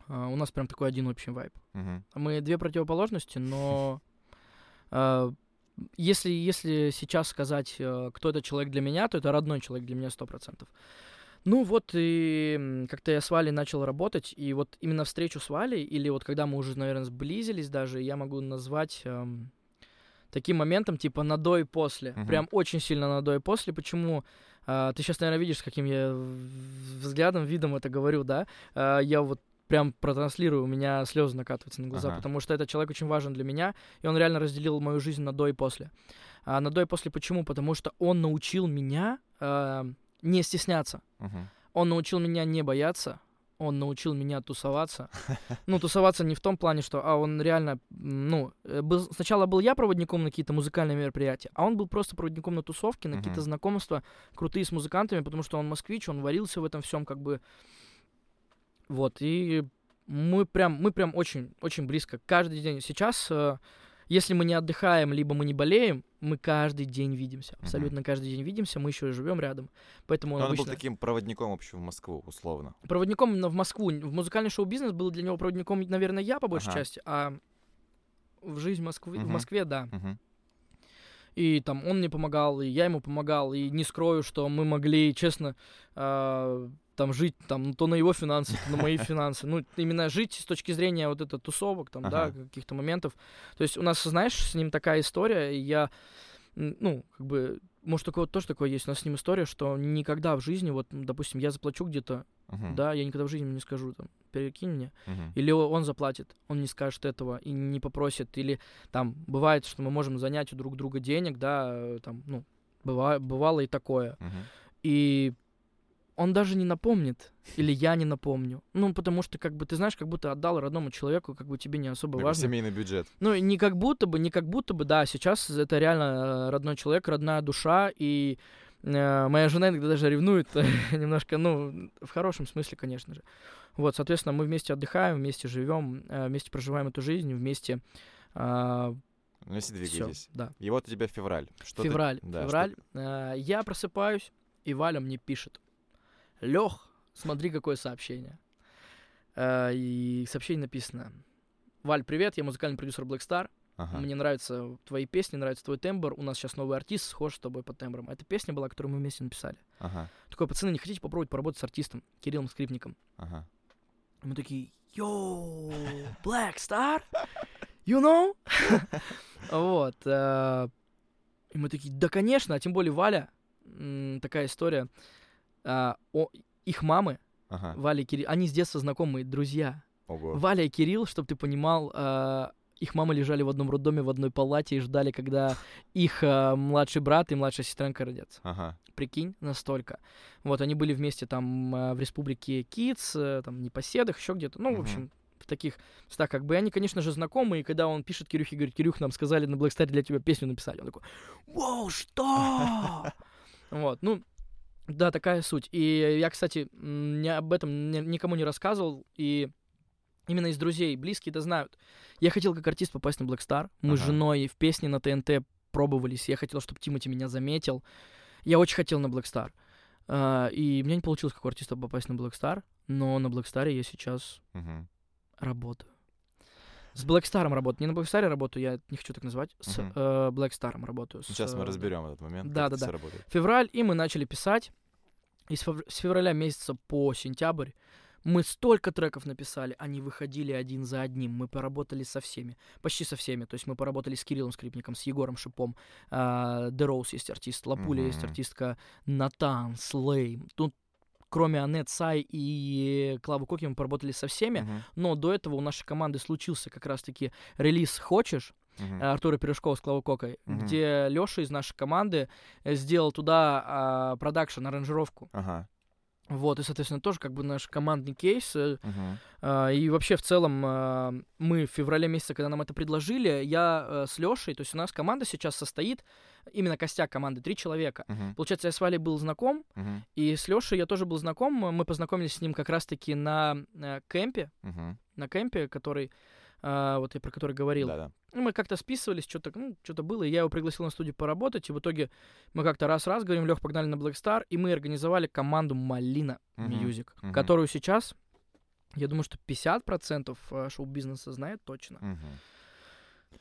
а, у нас прям такой один общий вайб. Мгм. Мы две противоположности, но а, если, если сейчас сказать, э, кто этот человек для меня, то это родной человек для меня сто процентов. Ну вот и как-то я с Валей начал работать, и вот именно встречу с Валей, или вот когда мы уже, наверное, сблизились даже, я могу назвать эм, таким моментом, типа на до и после. Мгм. Прям очень сильно на до и после. Почему? А, ты сейчас, наверное, видишь, с каким я взглядом, видом это говорю, да? А, я вот прям протранслирую, у меня слезы накатываются на глаза, Ага. потому что этот человек очень важен для меня, и он реально разделил мою жизнь на до и после. А на до и после почему? Потому что он научил меня а, не стесняться. Мгм. Он научил меня не бояться, он научил меня тусоваться. Ну, тусоваться не в том плане, что а он реально, ну, э, был, сначала был я проводником на какие-то музыкальные мероприятия, а он был просто проводником на тусовки, на какие-то Мгм. знакомства крутые с музыкантами, потому что он москвич, он варился в этом всем, как бы. Вот, и мы прям, мы прям очень, очень близко. Каждый день. Сейчас, э, если мы не отдыхаем, либо мы не болеем, мы каждый день видимся. Абсолютно каждый день видимся, мы еще и живем рядом. Поэтому он Он был обычно... таким проводником вообще в Москву, условно. Проводником в Москву. В музыкальный шоу-бизнес был для него проводником, наверное, я по большей Ага. части, а в жизнь Москвы, в Мгм. Москве, да. Мгм. И там он мне помогал, и я ему помогал, и не скрою, что мы могли, честно, а, там жить там то на его финансы, то на мои финансы. Ну, именно жить с точки зрения вот это тусовок, там, да, каких-то моментов. То есть у нас, знаешь, с ним такая история, и я, ну, как бы, может, такое вот тоже такое есть. У нас с ним история, что никогда в жизни, вот, допустим, я заплачу где-то, да, я никогда в жизни не скажу, там, перекинь мне. Или он заплатит, он не скажет этого и не попросит. Или там бывает, что мы можем занять у друг друга денег, да, э, там, ну, быва- бывало и такое. И он даже не напомнит, или я не напомню. Ну, потому что, как бы, ты знаешь, как будто отдал родному человеку, как бы тебе не особо Такой важно. семейный бюджет. Ну, не как будто бы, не как будто бы, да, сейчас это реально э, родной человек, родная душа, и э, моя жена иногда даже ревнует немножко, ну, в хорошем смысле, конечно же. Вот, соответственно, мы вместе отдыхаем, вместе живем, э, вместе проживаем эту жизнь, вместе а, Ну, если всё, двигаетесь. да. И вот у тебя февраль. Что ты- февраль, да, что- февраль. э, я просыпаюсь, и Валя мне пишет. Лех, смотри, какое сообщение. Э, и сообщение написано. Валь, привет, я музыкальный продюсер Black Star. Ага. Мне нравятся твои песни, нравится твой тембр. У нас сейчас новый артист, схож с тобой по тембрам. Это песня была, которую мы вместе написали. Ага. Такой, пацаны, не хотите попробовать поработать с артистом Кириллом Скрипником? Ага. И мы такие, йоу, Black Star? You know? Вот. э, И мы такие, да, конечно, а тем более Валя, такая история. А, о- Их мамы, Ага. Валя и Кирилл, они с детства знакомые друзья. Ого. Валя и Кирилл, чтобы ты понимал, а, их мамы лежали в одном роддоме, в одной палате и ждали, когда их а, младший брат и младшая сестренка родятся. Ага. Прикинь, настолько. Вот, они были вместе там а, в республике Китс, э, там, Непоседах, еще где-то. Ну, в Мгм. общем, в таких местах, как бы, и они, конечно же, знакомы, и когда он пишет Кирюхе, говорит, Кирюх, нам сказали на Black Star для тебя песню написали. Он такой, вау, что? Вот, ну, да, такая суть. И я, кстати, не об этом ни- никому не рассказывал, и именно из друзей, близкие это знают. Я хотел как артист попасть на Black Star. Мы с Ага. женой в песне на ТНТ пробовались. Я хотел, чтобы Тимати меня заметил. Я очень хотел на Black Star. А, и у меня не получилось как у артиста попасть на Black Star, но на Black Star я сейчас Мгм. работаю. С Black Star работаю. Не на Black Star работаю, я не хочу так назвать. С Мгм. э, Black Star работаю. с, Сейчас мы э, разберем этот момент. Да, да, да. работает. февраль, и мы начали писать. И с, фев- с февраля месяца по сентябрь мы столько треков написали, они выходили один за одним. Мы поработали со всеми, почти со всеми. То есть мы поработали с Кириллом Скрипником, с Егором Шипом. Uh, The Rose есть артист, Лапуля есть Мгм. артистка, Натан, Слей. Тут кроме Анет Сай и Клавы Коки мы поработали со всеми. Мгм. Но до этого у нашей команды случился как раз-таки релиз «Хочешь», э, Артура Пирожкова с Клавой Кокой, Мгм. где Лёша из нашей команды сделал туда а, продакшн, аранжировку. Ага. Вот, и, соответственно, тоже как бы наш командный кейс. а, и вообще, в целом, а, мы в феврале месяце, когда нам это предложили, я э, с Лёшей, то есть у нас команда сейчас состоит, именно костяк команды, три человека. Мгм. Получается, я с Валей был знаком, Мгм. и с Лёшей я тоже был знаком. Мы познакомились с ним как раз-таки на э, кемпе, Мгм. на кемпе, который, а, вот я про который говорил. Да-да. Мы как-то списывались, что-то, ну, что-то было, и я его пригласил на студию поработать, и в итоге мы как-то раз-раз говорим, Лех, погнали на Black Star, и мы организовали команду Малина Мгм, Music, мгм. которую сейчас, я думаю, что 50% э, шоу-бизнеса знает точно. Мгм.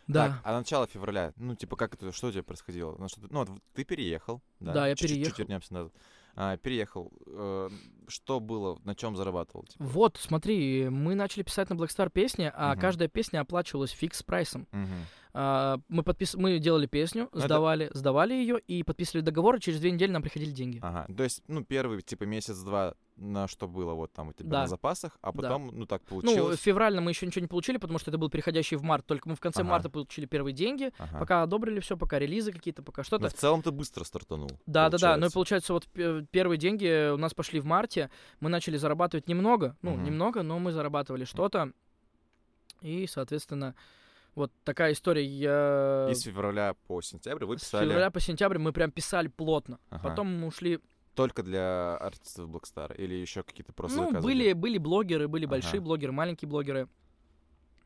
Да. Так, а начало февраля, ну, типа, как это, что у тебя происходило? Ну, что ну, вот ты переехал, да? Да, я Чуть-чуть переехал. вернемся назад. А, переехал. э, что было, на чем зарабатывал? Типа? Вот, смотри, мы начали писать на Black Star песни, а Мгм. каждая песня оплачивалась фикс прайсом. Мгм. А, мы, подпис... мы делали песню, Это- сдавали, сдавали ее и подписывали договор, и через две недели нам приходили деньги. Ага. То есть, ну, первый, типа, месяц-два на что было вот там у тебя Да. на запасах, а Да. потом, ну, так Ну, получилось. феврально мы еще ничего не получили, потому что это был переходящий в март. Только мы в конце Ага. марта получили первые деньги. Ага. Пока одобрили все, пока релизы какие-то, пока Ну, что-то. в целом ты быстро стартанул. Да, да, да. Ну и получается. получается, вот пе- первые деньги у нас пошли в марте. Мы начали зарабатывать немного. Ну, Мгм. немного, но мы зарабатывали что-то. И, соответственно, вот такая история. Я... И с февраля по сентябрь вы С писали февраля по сентябрь мы прям писали плотно. Ага. Потом мы ушли. только для артистов Blackstar или еще какие-то просто ну, заказывали? были, были блогеры, были большие Ага. блогеры, маленькие блогеры.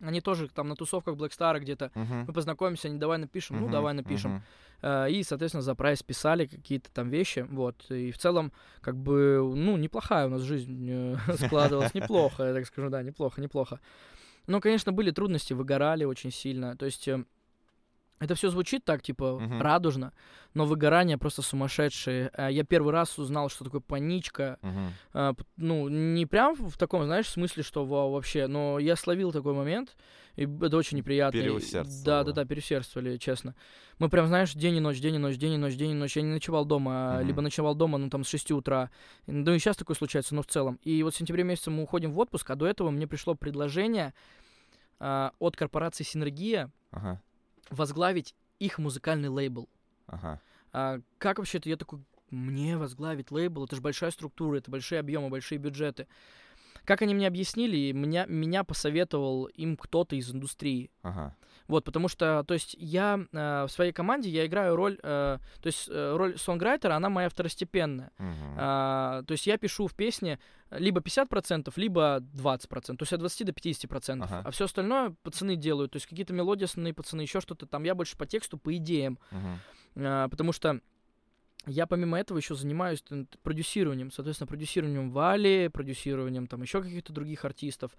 Они тоже там на тусовках Blackstar где-то. Мгм. Мы познакомимся, они давай напишем, ну Мгм, давай напишем. Э, И, соответственно, за прайс писали какие-то там вещи, вот. И в целом, как бы, ну, неплохая у нас жизнь э, складывалась, неплохо, я так скажу, да, неплохо, неплохо. Но, конечно, были трудности, выгорали очень сильно. То есть э, это все звучит так, типа, Мгм. радужно, но выгорание просто сумасшедшее. Э, Я первый раз узнал, что такое паничка. П- Ну, не прям в таком, знаешь, смысле, что вау, вообще, но я словил такой момент, и это очень неприятно. и- Переусердствовал, Да, да. да, переусердствовали, честно. Мы прям, знаешь, день и ночь, день и ночь, день и ночь, день и ночь. Я не ночевал дома, Мгм. либо ночевал дома, ну, там, с 6 утра. Ну, и сейчас такое случается, но в целом. И вот в сентябре месяце мы уходим в отпуск, а до этого мне пришло предложение а, от корпорации «Синергия» Ага. возглавить их музыкальный лейбл. Ага. А как вообще это? Я такой, мне возглавить лейбл, это же большая структура, это большие объемы, большие бюджеты. Как они мне объяснили, меня, меня посоветовал им кто-то из индустрии. Ага. Вот, потому что, то есть, я э, в своей команде, я играю роль, э, то есть, э, роль сонграйтера, она моя второстепенная. Мгм. А, то есть, я пишу в песне либо 50%, либо 20%, то есть, от 20 до 50%. Ага. А все остальное пацаны делают, то есть, какие-то мелодии основные пацаны, еще что-то там, я больше по тексту, по идеям. Мгм. А, потому что я помимо этого еще занимаюсь продюсированием, соответственно, продюсированием Вали, продюсированием там еще каких-то других артистов.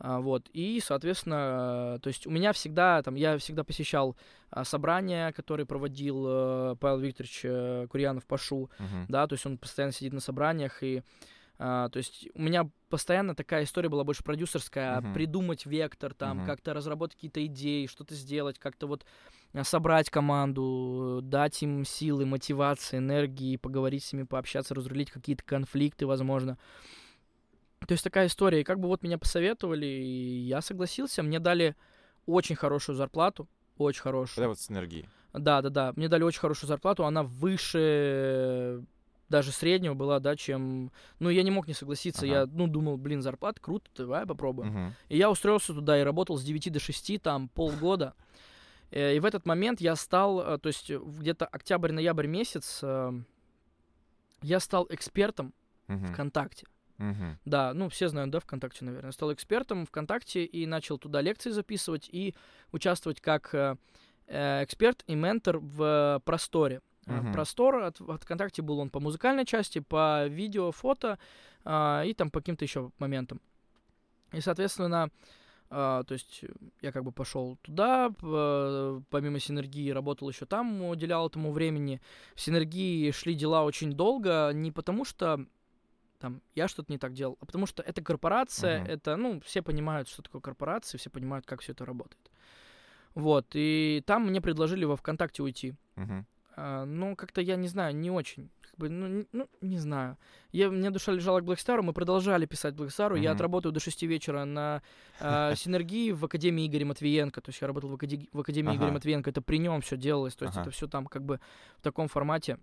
А, вот. И, соответственно, э, то есть у меня всегда, там, я всегда посещал а, собрания, которые проводил э, Павел Викторович э, Курьянов Пашу, Мгм. да, то есть он постоянно сидит на собраниях, и, а, то есть у меня постоянно такая история была больше продюсерская, Мгм. придумать вектор, там, Мгм. как-то разработать какие-то идеи, что-то сделать, как-то вот а, собрать команду, дать им силы, мотивации, энергии, поговорить с ними, пообщаться, разрулить какие-то конфликты, возможно. То есть такая история. И как бы вот меня посоветовали, и я согласился. Мне дали очень хорошую зарплату, очень хорошую. Когда вот с энергией. Да, да, да. Мне дали очень хорошую зарплату. Она выше даже среднего была, да, чем... Ну, я не мог не согласиться. Ага. Я, ну, думал, блин, зарплата круто, давай попробуем. Мгм. И я устроился туда и работал с 9 до 6, там, полгода. Э, И в этот момент я стал, э, то есть где-то октябрь-ноябрь месяц, э, я стал экспертом Мгм. ВКонтакте. Мгм. Да, ну все знают, да, ВКонтакте, наверное. Стал экспертом ВКонтакте и начал туда лекции записывать и участвовать как эксперт и ментор в просторе. Э, Мгм. Простор от, от ВКонтакте был он по музыкальной части, по видео, фото а, и там по каким-то еще моментам. И, соответственно, а, то есть э, я как бы пошел туда, э, помимо синергии работал еще там, уделял этому времени. В синергии шли дела очень долго, не потому что там я что-то не так делал, а потому что это корпорация, Мгм. это, ну, все понимают, что такое корпорация, все понимают, как все это работает. Вот, и там мне предложили во ВКонтакте уйти. Мгм. А, ну, как-то я не знаю, не очень. Как бы, ну, не, ну, не знаю. Я, мне душа лежала к Blackstar, мы продолжали писать Blackstar. Я Мгм. отработаю до 6 вечера на а, синергии в Академии Игоря Матвиенко. То есть я работал в, Акаде- в Академии Игоря Ага. Матвиенко. Это при нем все делалось. То есть Ага. это все там как бы в таком формате.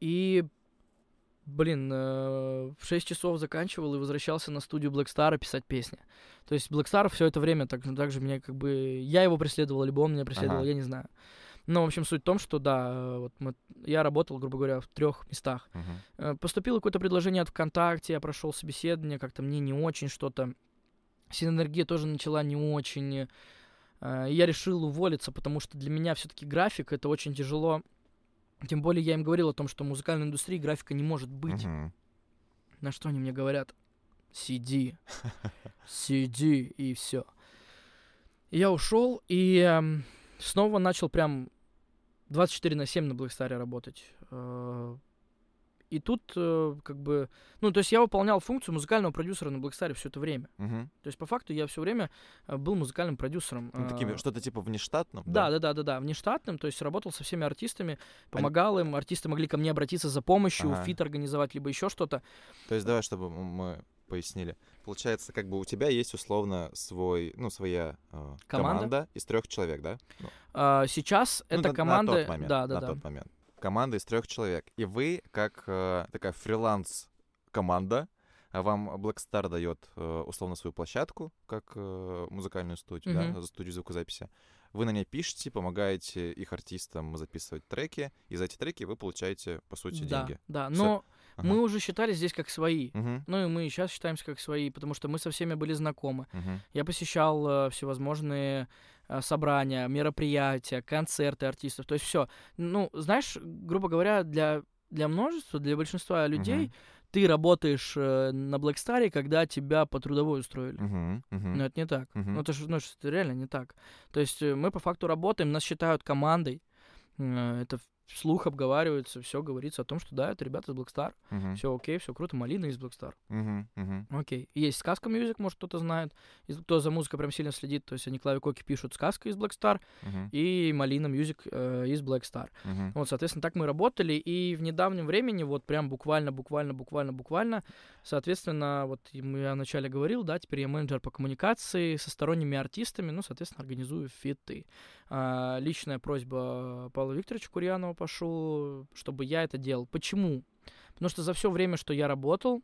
И, блин, э, в 6 часов заканчивал и возвращался на студию Blackstar писать песни. То есть Blackstar все это время так, так же меня как бы... Я его преследовал, либо он меня преследовал, Ага. я не знаю. Ну, в общем, суть в том, что да, э, вот мы, я работал, грубо говоря, в трех местах. Э, Поступило какое-то предложение от ВКонтакте, я прошел собеседование, как-то мне не очень что-то. Синергия тоже начала не очень. Э, Я решил уволиться, потому что для меня все-таки график это очень тяжело. Тем более я им говорил о том, что в музыкальной индустрии графика не может быть. Мгм. На что они мне говорят? Сиди. Сиди, и все. Я ушел и эм, снова начал прям 24 на 7 на Blackstar работать. Э, И тут э, как бы, ну, то есть я выполнял функцию музыкального продюсера на Blackstar все это время. Мгм. То есть по факту я все время э, был музыкальным продюсером. Ну, такими, э, что-то типа внештатным? Да, да, да, да, да, внештатным, то есть работал со всеми артистами, помогал им, артисты могли ко мне обратиться за помощью, Ага. фит организовать, либо еще что-то. То есть давай, чтобы мы пояснили. Получается, как бы у тебя есть условно свой, ну, своя э, Команда. команда из трех человек, да? Ну, А, сейчас ну, эта на- команда, На тот момент. да, да, на да. тот момент. Команда из трех человек. И вы, как э, такая фриланс-команда, а вам Black Star дает э, условно свою площадку, как э, музыкальную студию, Мгм. да, студию звукозаписи. Вы на ней пишете, помогаете их артистам записывать треки, и за эти треки вы получаете, по сути, да, деньги. да, Всё. Ага. мы уже считались здесь как свои. Мгм, Ну и мы и сейчас считаемся как свои, потому что мы со всеми были знакомы. мгм. Я посещал э, всевозможные э, собрания, мероприятия, концерты артистов. То есть все. Ну, знаешь, грубо говоря, для, для множества, для большинства людей Мгм. ты работаешь э, на Блэкстаре, когда тебя по трудовой устроили. Мгм, мгм. Но это не так. Мгм. Ну, это же ну, это реально не так. То есть э, мы по факту работаем, нас считают командой. Э, Это вслух обговаривается, все говорится о том, что да, это ребята из Blackstar. Мгм. Все окей, все круто, Малина из Blackstar. Мгм, мгм. Окей. Есть сказка Music, может, кто-то знает. Кто за музыкой прям сильно следит, то есть они Клави Коки пишут сказка из Blackstar Мгм, и Малина Music э, из Blackstar. мгм. Вот, соответственно, так мы работали, и в недавнем времени, вот прям буквально, буквально, буквально, буквально, соответственно, вот я вначале говорил, да, теперь я менеджер по коммуникации со сторонними артистами, ну, соответственно, организую фиты. А, личная просьба Павла Викторовича Курьянова пошел, чтобы я это делал. Почему? Потому что за все время, что я работал,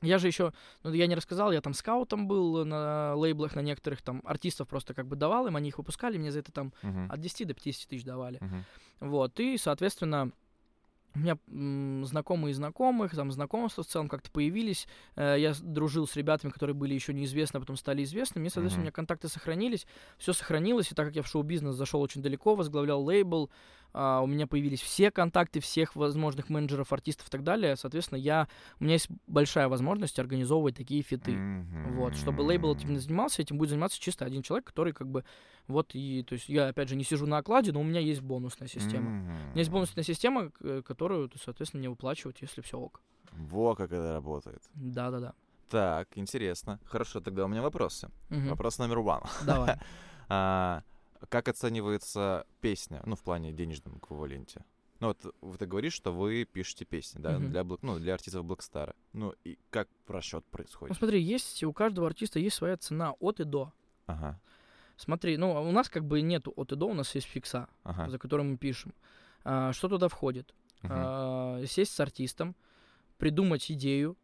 я же еще, ну, я не рассказал, я там скаутом был на лейблах, на некоторых там артистов просто как бы давал им, они их выпускали, мне за это там Мгм, от 10 до 50 тысяч давали. мгм. Вот, и, соответственно, у меня м, знакомые знакомых, там знакомства в целом как-то появились. Э, я дружил с ребятами, которые были еще неизвестны, а потом стали известными. И, соответственно, Мгм. у меня контакты сохранились, все сохранилось. И так как я в шоу-бизнес зашел очень далеко, возглавлял лейбл, у меня появились все контакты всех возможных менеджеров, артистов и так далее. Соответственно, я, у меня есть большая возможность организовывать такие фиты. Вот, чтобы лейбл этим не занимался, этим будет заниматься чисто один человек, который как бы вот и, то есть я опять же не сижу на окладе, но у меня есть бонусная система. У меня есть бонусная система, которую, то, соответственно, мне выплачивают, если все ок. Во, как это работает. Да-да-да. Так, интересно. Хорошо, тогда у меня вопросы. Мгм. Вопрос номер один. Давай. Как оценивается песня, ну, в плане денежном эквиваленте? Ну, вот ты говоришь, что вы пишете песни, да, Мгм. для, ну, для артистов Blackstar. Ну, и как расчет Ну происходит? смотри, есть у каждого артиста есть своя цена от и до. Ага, Смотри, ну у нас как бы нету от и до, у нас есть фикса, ага. за которым мы пишем. А, что туда входит? мгм, А, сесть с артистом, придумать идею,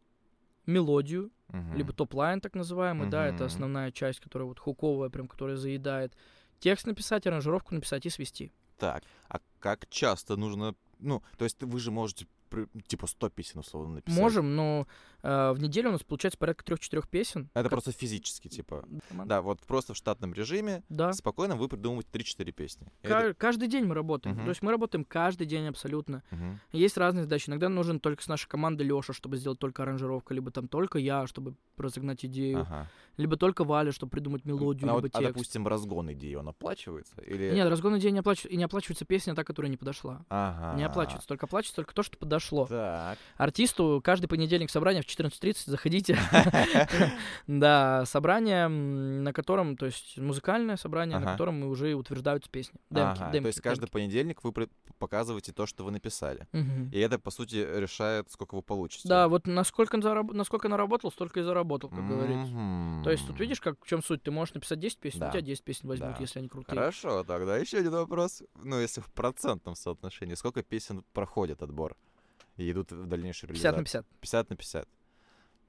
мелодию, мгм. либо topline так называемый, да, Мгм. это основная часть, которая вот хуковая, прям, которая заедает. Текст написать, аранжировку написать и свести. Так, а как часто нужно... Ну, то есть вы же можете, типа, 100 песен, условно, написать. Можем, но э, в неделю у нас получается порядка трех-четырех песен. Это Как- просто физически, типа... Команда. Да, вот просто в штатном режиме Да. спокойно вы придумываете 3-4 песни. Ка- это- Каждый день мы работаем. Мгм. То есть мы работаем каждый день абсолютно. Мгм. Есть разные задачи. Иногда нужен только с нашей командой Леша, чтобы сделать только аранжировку, либо там только я, чтобы разогнать идею, Ага. либо только Валя, чтобы придумать мелодию, а, либо вот, а, текст. допустим, разгон идеи, он оплачивается? Или... Нет, разгон идеи не оплачивается, и не оплачивается песня та, которая не подошла. Ага. Не оплачивается, только оплачивается только то, что подошло. Так. Артисту каждый понедельник собрание в 14.30, заходите. Да, собрание, на котором, то есть музыкальное собрание, на котором мы уже утверждаются песни. То есть каждый понедельник вы показываете то, что вы написали. И это, по сути, решает, сколько вы получите. Да, вот насколько, насколько наработал, столько и заработал, как говорится. То есть тут видишь, как в чем суть? Ты можешь написать 10 песен, у тебя 10 песен возьмут, если они крутые. Хорошо, тогда еще один вопрос. Ну, если в процентном соотношении, сколько песен проходит отбор и идут в дальнейшую 50 на реализацию? 50. 50 на 50.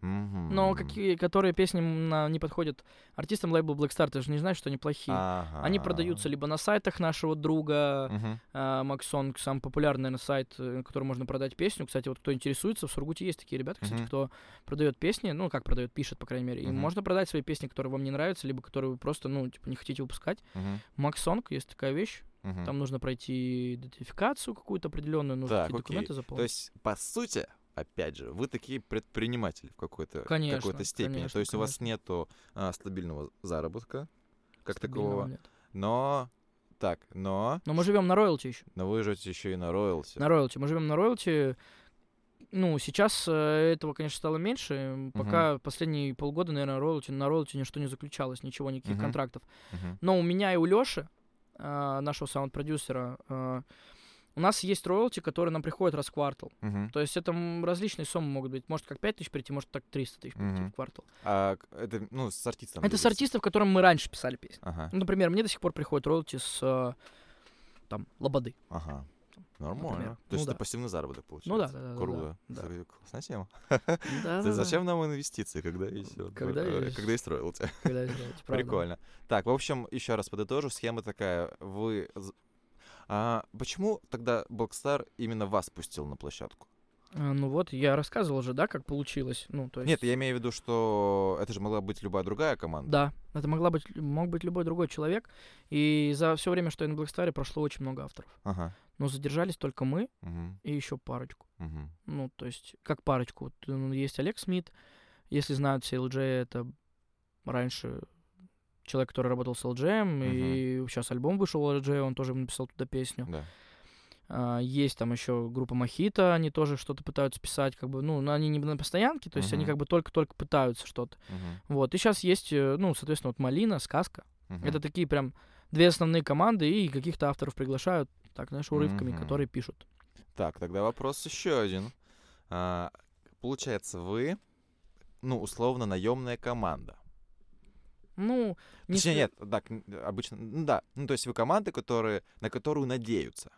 Но какие, которые песни на- не подходят артистам лейбла Blackstar, ты же не знаешь, что они плохие. Они продаются либо на сайтах нашего друга, а, Максон, самый популярный, наверное, сайт, э, на котором можно продать песню. Кстати, вот кто интересуется, в Сургуте есть такие ребята, кстати, Мгм. кто продает песни, ну, как продает, пишет, по крайней мере. И Мгм. можно продать свои песни, которые вам не нравятся, либо которые вы просто, ну, типа, не хотите выпускать. Мгм. Максонг, есть такая вещь. Мгм. Там нужно пройти идентификацию какую-то определенную, нужно Так, документы То заполнить. есть, по сути, опять же, вы такие предприниматели в какой-то, Конечно, какой-то степени. конечно, То есть у вас конечно. нету а, стабильного заработка как Стабильного такового. нет. Но так, но, Но мы живем на роялти еще. но вы живете еще и на роялти. На роялти. Мы живем на роялти. ну, сейчас э, этого, конечно, стало меньше. Пока последние полгода, наверное, роялти, на роялти ничто не заключалось, ничего, никаких Мгм. контрактов. Мгм. Но у меня и у Лёши, а, нашего саунд-продюсера, а, у нас есть роялти, которые нам приходят раз в квартал. Мгм. То есть это различные суммы могут быть. Может как 5 тысяч прийти, может так 300 тысяч прийти Мгм. в квартал. А это, ну, с артистом. это с делится. артистов, которым мы раньше писали песни. Ага, Ну, например, мне до сих пор приходят роялти с э, там, Лободы. ага. Нормально. Например. То Ну есть да. это пассивный заработок получается. Ну да, да, да, да, Круто. да. Слушай, Классная тема. Да, Ты Зачем нам инвестиции, когда есть, Когда э, есть. когда есть роялти? Прикольно. Так, в общем, еще раз подытожу. Схема такая. Вы... А почему тогда Black Star именно вас пустил на площадку? Ну вот, я рассказывал же, да, как получилось. Ну, то есть... Нет, я имею в виду, что это же могла быть любая другая команда. Да, это могла быть, мог быть любой другой человек. И за все время, что я на Black Star'е, прошло очень много авторов. Ага. Но задержались только мы Мгм. и еще парочку. Мгм. Ну, то есть, как парочку. Вот, ну, есть Олег Смит. Если знают все LJ, это раньше человек, который работал с LJ, и сейчас альбом вышел у LJ, он тоже написал туда песню. Да. А, есть там еще группа Мохито, они тоже что-то пытаются писать, как бы, ну, но они не на постоянке, то есть они Мгм. как бы только-только пытаются что-то. Мгм. Вот, и сейчас есть, э, ну, соответственно, вот Малина, Сказка. Мгм. Это такие прям две основные команды, и каких-то авторов приглашают, так, знаешь, урывками, Мгм. которые пишут. Так, тогда вопрос еще один. А, получается, вы, ну, условно, наемная команда. Ну, не Точнее, нет, так, обычно, ну да. Ну, то есть вы команды, которые, на которую надеются,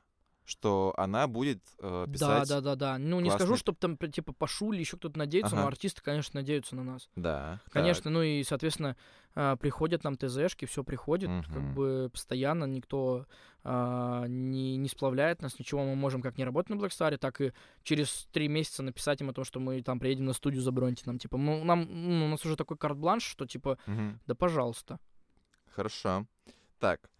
что она будет э, Да, писать... да, да, да. Ну, не скажу, чтобы там, типа, Пашу или еще кто-то надеется, но Ага. артисты, конечно, надеются на нас. Да, так. Конечно, ну и, соответственно, а, приходят нам ТЗшки, все приходит, как Мгм. бы постоянно никто а, не, не сплавляет нас, ничего мы можем как не работать на Блэкстаре, так и через три месяца написать им о том, что мы там приедем на студию, заброньте нам, типа, мы, нам, ну, у нас уже такой карт-бланш, что, типа, Мгм. да пожалуйста. Хорошо. Так,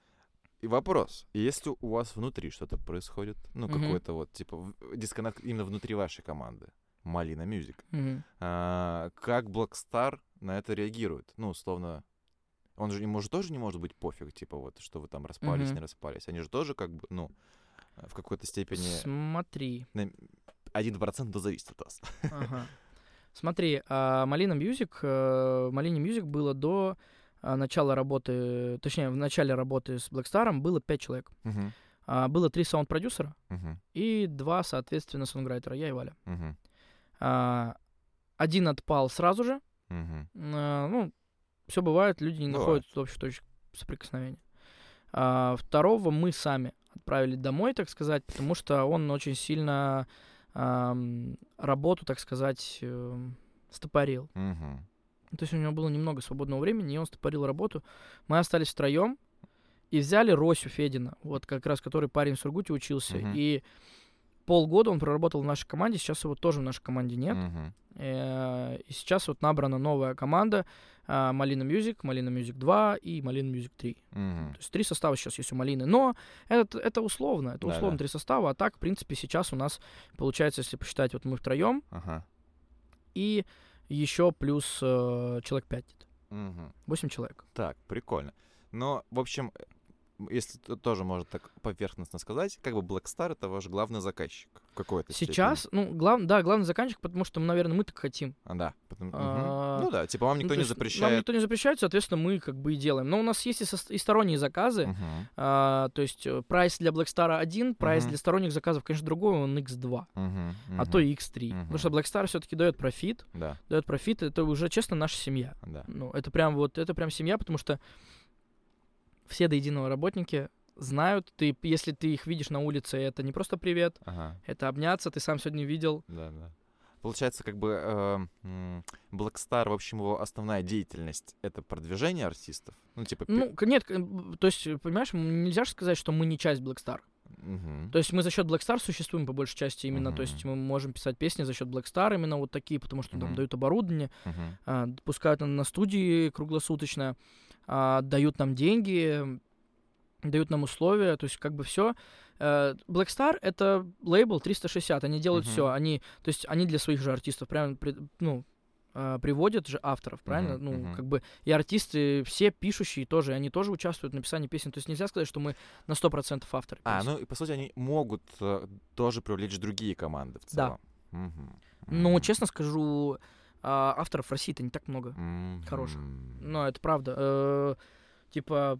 и вопрос. Если у вас внутри что-то происходит, ну, Мгм. какой-то вот, типа, дисконнект именно внутри вашей команды, Малина Мюзик, Мгм. а, как Blackstar на это реагирует? Ну, условно, он же, ему же тоже не может быть пофиг, типа, вот, что вы там распались, Мгм. не распались. Они же тоже, как бы, ну, в какой-то степени... Смотри. Один процент зависит от вас. Ага. Смотри, а, Малина Music, э, Малине Music было до начала работы, точнее, в начале работы с Black Star'ом было пять человек. Мгм, А, Было три саунд-продюсера мгм, и два, соответственно, сонграйтера, я и Валя. мгм, А, Один отпал сразу же. мгм. А, Ну, все бывает, люди не Бывает. находят общих точек соприкосновения. А, Второго мы сами отправили домой, так сказать, потому что он очень сильно ам, работу, так сказать, эм, стопорил. Мгм. То есть у него было немного свободного времени, и он стопорил работу. Мы остались втроем и взяли Росю Федина, вот как раз который парень в Сургуте учился. Мгм. И полгода он проработал в нашей команде, сейчас его тоже в нашей команде нет. Э, И сейчас вот набрана новая команда а, Малина Music, Малина Music 2 и Малина Music 3. Мгм. То есть три состава сейчас есть у Малины. Но это, это условно, это Да-да. условно три состава. А так, в принципе, сейчас у нас получается, если посчитать, вот мы втроем Ага. и еще плюс э, человек 5. Мгм. 8 человек. Так, прикольно. Но, в общем, если тоже можно так поверхностно сказать, как бы Black Star это ваш главный заказчик какой-то степени. Сейчас, ну, глав, да, главный заказчик, потому что, наверное, мы так хотим. А, да. потом- мгм. А, Ну да, типа вам Ну, никто то не есть Нам запрещает. никто не запрещает, соответственно, мы как бы и делаем. Но у нас есть и, сос- и сторонние заказы. Мгм. А, то есть э, прайс для Black Star один, прайс Мгм. для сторонних заказов, конечно, другой, он X2, Мгм. а то Мгм. и X3. Мгм. Потому что Black Star все-таки дает профит, Да, дает профит, это уже, честно, наша семья. да. Ну, это прям вот, это прям семья, потому что все до единого работники знают, ты, если ты их видишь на улице, это не просто привет, Ага. это обняться, ты сам сегодня видел. Да, да. Получается, как бы э, Blackstar, в общем, его основная деятельность это продвижение артистов. Ну, типа. Ну, нет, то есть, э, понимаешь, нельзя же сказать, что мы не часть Blackstar. Мгм. То есть мы за счет Blackstar существуем по большей части именно, то есть мы можем писать песни за счет Blackstar именно вот такие, потому что там Мгм. дают оборудование, Мгм. а, пускают на, на студии круглосуточно, а, дают нам деньги, дают нам условия, то есть как бы все. Blackstar это лейбл 360, они делают Мгм. все, они, то есть они для своих же артистов прямо, при- ну, а, приводят же авторов, правильно? Мгм, ну, мгм. как бы и артисты, все пишущие тоже, они тоже участвуют в написании песен. То есть нельзя сказать, что мы на 100% авторы. А, песен. ну и по сути они могут э, тоже привлечь другие команды в Да. целом. Мгм. Но, честно скажу, а, авторов в России-то не так много. хороших. Мгм. Но это правда. Э, Типа,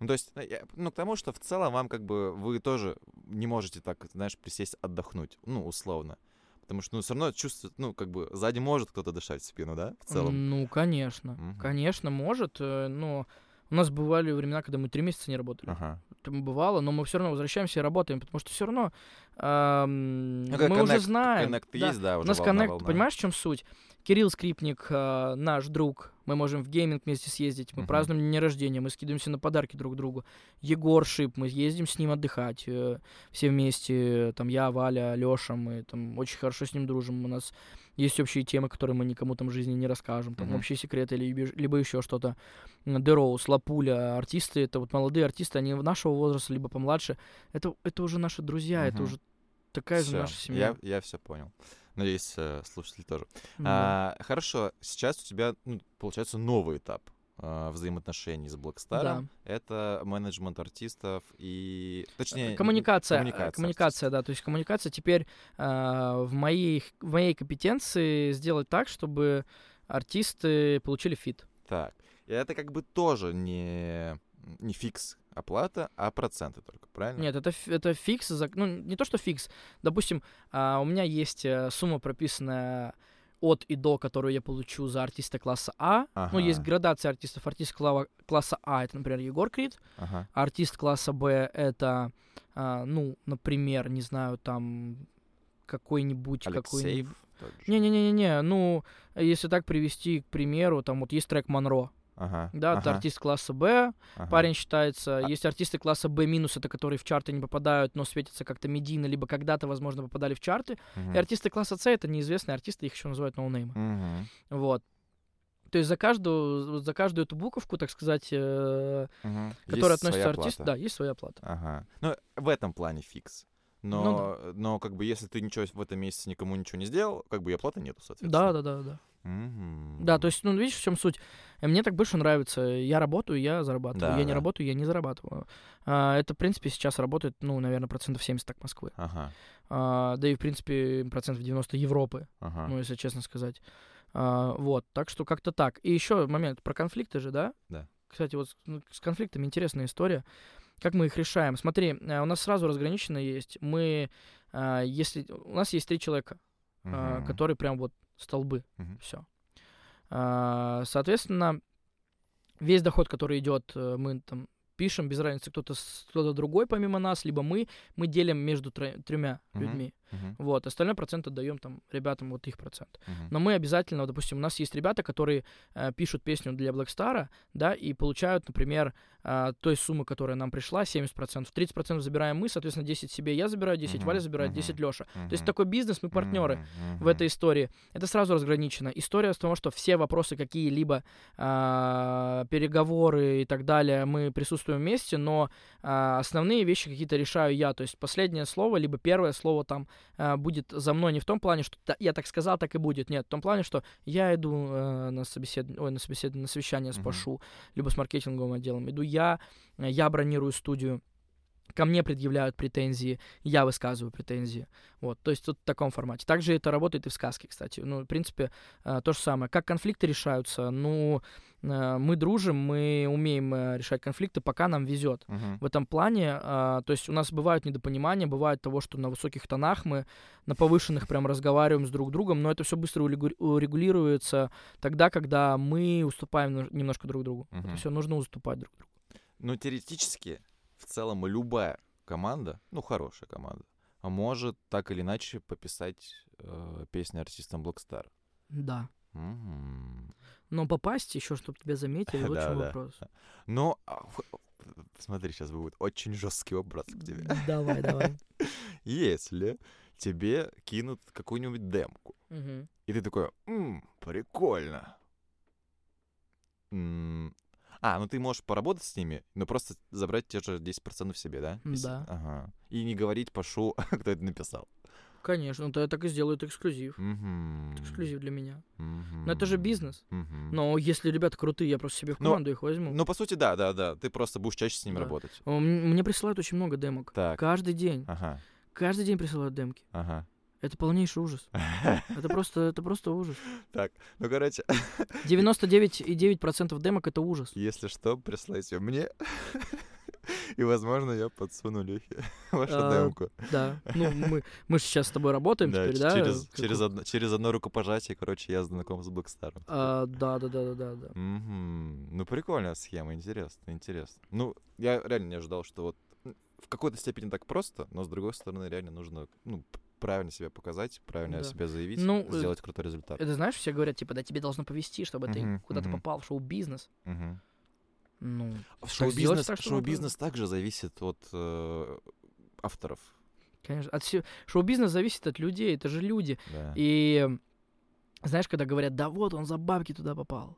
Ну, то есть, э, ну, к тому, что в целом вам как бы вы тоже не можете так, знаешь, присесть отдохнуть, ну, условно. Потому что, ну, все равно чувствует, ну, как бы сзади может кто-то дышать в спину, да, в целом? ну, конечно. Мгм. Конечно, может. э, Но у нас бывали времена, когда мы три месяца не работали. Ага. Это бывало, но мы все равно возвращаемся и работаем, потому что все равно Ну, как мы уже коннект- знаем. Коннект да. есть, да, У уже нас волна, коннект, волна. понимаешь, в чем суть? Кирилл Скрипник, э, наш друг, мы можем в гейминг вместе съездить, мы Мгм. празднуем день рождения, мы скидываемся на подарки друг другу. Егор Шип, мы ездим с ним отдыхать, э, все вместе, там я, Валя, Лёша, мы там очень хорошо с ним дружим, у нас есть общие темы, которые мы никому там в жизни не расскажем, там Мгм. общие секреты, либо, либо еще что-то. Derouce, Лапуля, артисты, это вот молодые артисты, они нашего возраста, либо помладше, это, это уже наши друзья, это Мгм. уже такая же Всё, наша семья. Я, я все понял. Надеюсь, э, слушатели тоже. Да. А, хорошо, сейчас у тебя, ну, получается, новый этап а, взаимоотношений с Black Star'ом. Это менеджмент артистов и... Точнее, н- коммуникация, э, коммуникация коммуникация, да, то есть коммуникация теперь а, в моей в моей компетенции сделать так, чтобы артисты получили feat. Так. И это как бы тоже не, не fix оплата, а проценты только, правильно? Нет, это это fix, ну не то что fix, допустим, а, у меня есть э, сумма прописанная от и до, которую я получу за артиста класса А. Ну, есть Ага. градация артистов. Артист кла- класса А это, например, Егор Крид. Ага. Артист класса Б это, а, ну, например, не знаю, там какой-нибудь какой Алексеев. же. Не-не-не-не, ну, если так привести, к примеру, там вот есть трек Монро, Ага. да, это ага, артист класса Б, ага. парень считается, А- есть артисты класса Б минус, это которые в чарты не попадают, но светятся как-то медийно, либо когда-то, возможно, попадали в чарты, Мгм. и артисты класса С это неизвестные артисты, их еще называют ноунеймы, Мгм. вот. То есть за каждую, за каждую эту буковку, так сказать, э, Мгм. которая Есть относится своя артист, плата. да, есть своя плата. Ага. Ну, в этом плане фикс. Но, Ну но как бы если ты ничего в этом месяце никому ничего не сделал, как бы и оплаты нету, Да, соответственно. да, да, да. Да, то есть, ну, видишь, в чем суть? Мне так больше нравится. Я работаю, я зарабатываю. Да, я не да. работаю, я не зарабатываю. А, это, в принципе, сейчас работает, ну, наверное, процентов 70 так Москвы. Ага. А, да и, в принципе, процентов 90 Европы, Ага. ну, если честно сказать. А, вот, так что как-то так. И еще момент про конфликты же, да? Да. Кстати, вот с, ну, конфликтами интересная история. Как мы их решаем? Смотри, э, у нас сразу разграничено есть. Мы, а, если... У нас есть три человека, а, Мгм. которые прям вот столбы. Мгм. Все. Соответственно, весь доход, который идет, э, мы там пишем, без разницы, кто-то кто-то другой помимо нас, либо мы, мы делим между тремя Мгм. людьми. Мгм. Вот, остальной процент отдаем там ребятам, вот их процент. Мгм. Но мы обязательно, вот, допустим, у нас есть ребята, которые э, пишут песню для Blackstar, да, и получают, например, э, той суммы, которая нам пришла, 70%. 30% забираем мы, соответственно, 10 себе я забираю, 10 Мгм, Валя забирает, мгм, 10 Леша. То есть такой бизнес, мы партнеры Мгм, в этой истории. Это сразу разграничено. История с того, что все вопросы какие-либо, а, переговоры и так далее, мы присутствуем вместе, но а, основные вещи какие-то решаю я. То есть последнее слово, либо первое слово там а, будет за мной не в том плане, что я так сказал, так и будет. Нет, в том плане, что я иду э, на собеседование, ой, на собеседование, на совещание с. Пашу, либо с маркетинговым отделом. Иду я, э, я бронирую студию. Ко мне предъявляют претензии, я высказываю претензии. Вот, то есть вот в таком формате. Также это работает и в сказке, кстати. Ну, в принципе, э, то же самое. Как конфликты решаются? Ну, э, мы дружим, мы умеем э, решать конфликты, пока нам везет. Мгм. В этом плане, а, то есть у нас бывают недопонимания, бывает того, что на высоких тонах мы на повышенных прям разговариваем с друг другом, но это все быстро урегу- урегулируется тогда, когда мы уступаем нем- немножко друг другу. Это Мгм. все нужно уступать друг другу. Ну, теоретически, в целом, любая команда, ну, хорошая команда, может так или иначе пописать э, песни артистам Blackstar. Да. Мгм. Но попасть еще, чтобы тебя заметили, вот в Да, да. вопрос. Но, а, смотри, сейчас будет очень жесткий вопрос к тебе. Давай, давай. Если тебе кинут какую-нибудь демку, Мгм. и ты такой, «М, прикольно. М, А, ну ты можешь поработать с ними, но просто забрать те же 10% себе, да? Если- Да. Ага. И не говорить Пашу, кто это написал. Конечно, то я так и сделаю, это эксклюзив. Это эксклюзив для меня. Мгм. Но это же бизнес. Мгм. Но если ребята крутые, я просто себе в команду их возьму. Ну, по сути, да, да, да. Ты просто будешь чаще с ними Да. работать. Мне присылают очень много демок. Так. Каждый день. Ага, Каждый день присылают демки. ага. Это полнейший ужас. Это просто, это просто ужас. Так, ну, короче, 99,9% демок — это ужас. если что, присылайте мне. И, возможно, я подсуну Лехе вашу А, демку. Да. Ну, мы, мы же сейчас с тобой работаем Да, теперь, да? через, через, одно, через одно рукопожатие, короче, я знаком с Блэкстаром. А, да, да, да, да, да, да. Мгм. Ну, прикольная схема, интересно, интересно. Ну, я реально не ожидал, что вот в какой-то степени так просто, но с другой стороны, реально нужно, ну, правильно себя показать, правильно Да. себя заявить, Ну, э, сделать крутой результат. Это знаешь, все говорят, типа, да тебе должно повести, чтобы ты Мгм, куда-то попал в шоу-бизнес. Мгм. Ну, А Шоу-бизнес, так, шоу-бизнес также зависит от э, авторов. конечно. От всё- Шоу-бизнес зависит от людей, это же люди. Да. И знаешь, когда говорят, да вот он за бабки туда попал.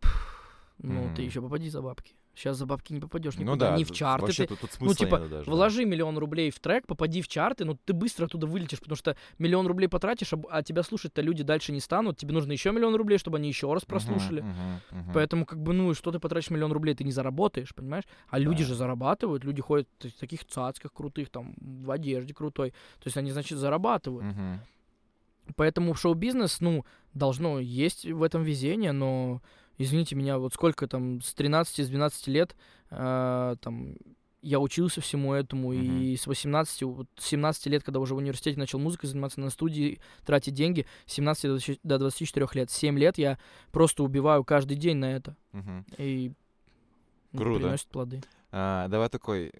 Пф, Ну, ты Мгм. еще попади за бабки. Сейчас за бабки не попадешь ну никуда, да, ни в чарты. Вообще ты тут, смысла типа, даже. да. Вложи миллион рублей в трек, попади в чарты, ну ты быстро оттуда вылетишь, потому что миллион рублей потратишь, а, а тебя слушать-то люди дальше не станут. Тебе нужно еще миллион рублей, чтобы они еще раз прослушали. мгм, мгм. Поэтому, как бы, ну, и что ты потратишь миллион рублей, ты не заработаешь, понимаешь? А люди Да. же зарабатывают, люди ходят в таких цацках крутых, там, в одежде крутой. То есть они, значит, зарабатывают. Мгм. Поэтому шоу-бизнес, ну, должно есть в этом везение, но, извините меня, вот сколько там, с 13, с 12 лет, э, там, я учился всему этому, и с 18, вот, с 17 лет, когда уже в университете начал музыкой заниматься, на студии тратить деньги, с 17 до 20 до 24 лет, 7 лет я просто убиваю каждый день на это, Мгм. и ну, Круто. приносит плоды. А, давай такой,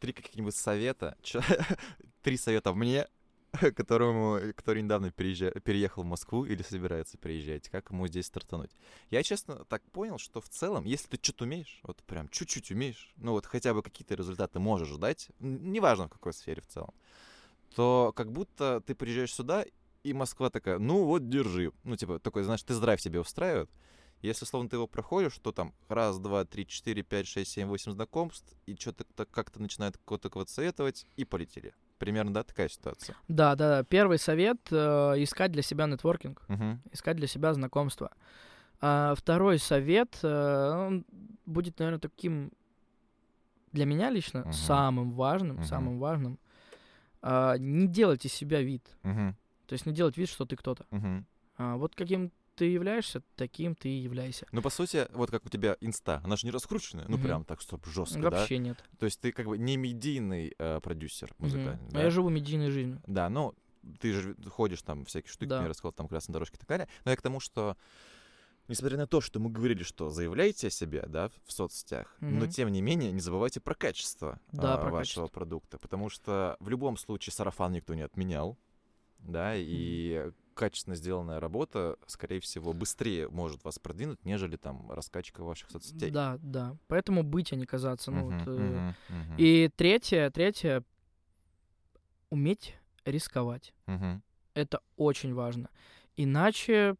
три каких-нибудь совета. Три совета мне, которому, который недавно переезжа- переехал в Москву или собирается приезжать. Как ему здесь стартануть? Я, честно, так понял, что в целом, если ты что-то умеешь, вот прям чуть-чуть умеешь, ну вот хотя бы какие-то результаты можешь дать, неважно в какой сфере в целом, то как будто ты приезжаешь сюда, и Москва такая, ну вот, держи. Ну, типа, такой, знаешь, ты драйв тебе устраивает. Если, словно, ты его проходишь, то там раз, два, три, четыре, пять, шесть, семь, восемь знакомств, и что-то как-то начинает кого-то кого-то советовать, и полетели. Примерно, да, такая ситуация. Да, да, да. Первый совет э, искать для себя нетворкинг. Мгм. искать для себя знакомства. А второй совет э, он будет, наверное, таким для меня лично Мгм. самым важным, Мгм. самым важным. А, не делать из себя вид, Мгм. то есть не делать вид, что ты кто-то. Мгм. А вот каким ты являешься, таким ты и являйся. Ну, по сути, вот как у тебя инста, она же не раскрученная, ну, Мгм. прям так, стоп, жестко, да? Вообще нет. То есть ты как бы не медийный э, продюсер музыкальный, А да? я живу медийной жизнью. Да, ну, ты же ходишь там всякие штуки, Да. мне рассказал, там красные дорожки и так далее. Но я к тому, что несмотря на то, что мы говорили, что заявляйте о себе, да, в соцсетях, но Мгм. тем не менее не забывайте про качество Да, а, про вашего качество. продукта, потому что в любом случае сарафан никто не отменял, да, и качественно сделанная работа, скорее всего, быстрее может вас продвинуть, нежели там раскачка ваших соцсетей. Да, да. Поэтому быть, а не казаться. Ну, Мгм, вот, мгм, мгм, И третье, третье, уметь рисковать. мгм. Это очень важно. Иначе,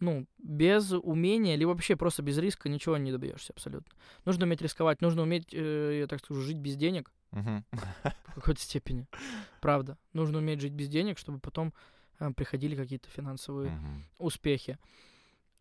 ну, без умения, либо вообще просто без риска ничего не добьешься абсолютно. Нужно уметь рисковать, нужно уметь, э, я так скажу, жить без денег Мгм. в какой-то степени. Правда. Нужно уметь жить без денег, чтобы потом приходили какие-то финансовые Мгм. успехи.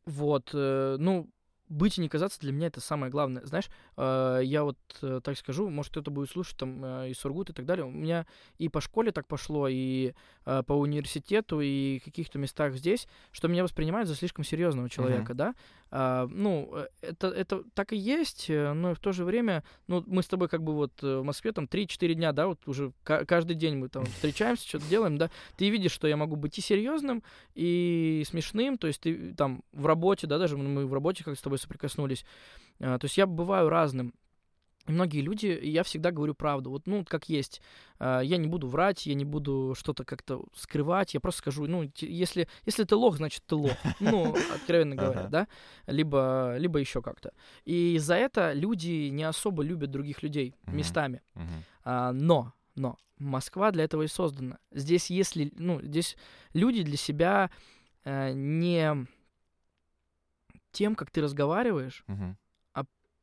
Вот, э, ну, быть и не казаться для меня это самое главное. Знаешь, э, я вот э, так скажу, может кто-то будет слушать там из Сургут и так далее. У меня и по школе так пошло, и по университету, и в каких-то местах здесь, что меня воспринимают за слишком серьезного человека, да. А, ну, э, это, это так и есть, э, но в то же время, ну, мы с тобой как бы вот э, в Москве там 3-4 дня, да, вот уже ка- каждый день мы там встречаемся, что-то делаем, да, ты видишь, что я могу быть и серьезным, и смешным, то есть ты там в работе, да, даже мы в работе как с тобой соприкоснулись, а, то есть я бываю разным. И многие люди, и я всегда говорю правду, вот, ну, как есть. А, Я не буду врать, я не буду что-то как-то скрывать, я просто скажу, ну, если, если ты лох, значит, ты лох. Ну, откровенно говоря, да? Либо, либо еще как-то. И за это люди не особо любят других людей местами. А, но, но, Москва для этого и создана. Здесь, если, ну, здесь люди для себя э, не тем, как ты разговариваешь.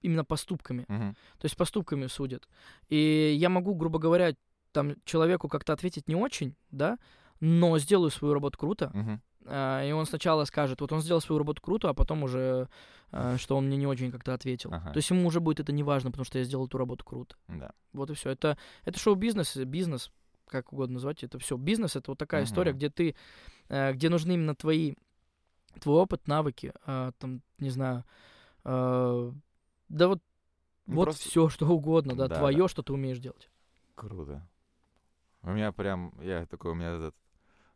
Именно поступками. Мгм. То есть поступками судят. И я могу, грубо говоря, там человеку как-то ответить не очень, да, но сделаю свою работу круто. А, и он сначала скажет, вот он сделал свою работу круто, а потом уже, а, что он мне не очень как-то ответил. Ага. То есть ему уже будет это не важно, потому что я сделал эту работу круто. Да. Вот и все. Это, это шоу-бизнес, бизнес. как угодно назвать это все. Бизнес это вот такая Мгм. история, где ты, э, где нужны именно твои, твой опыт, навыки, а, там, не знаю, да вот, Ну, вот просто- все, что угодно, да, Да, твое, что ты умеешь делать. Круто. У меня прям, я такой, у меня этот,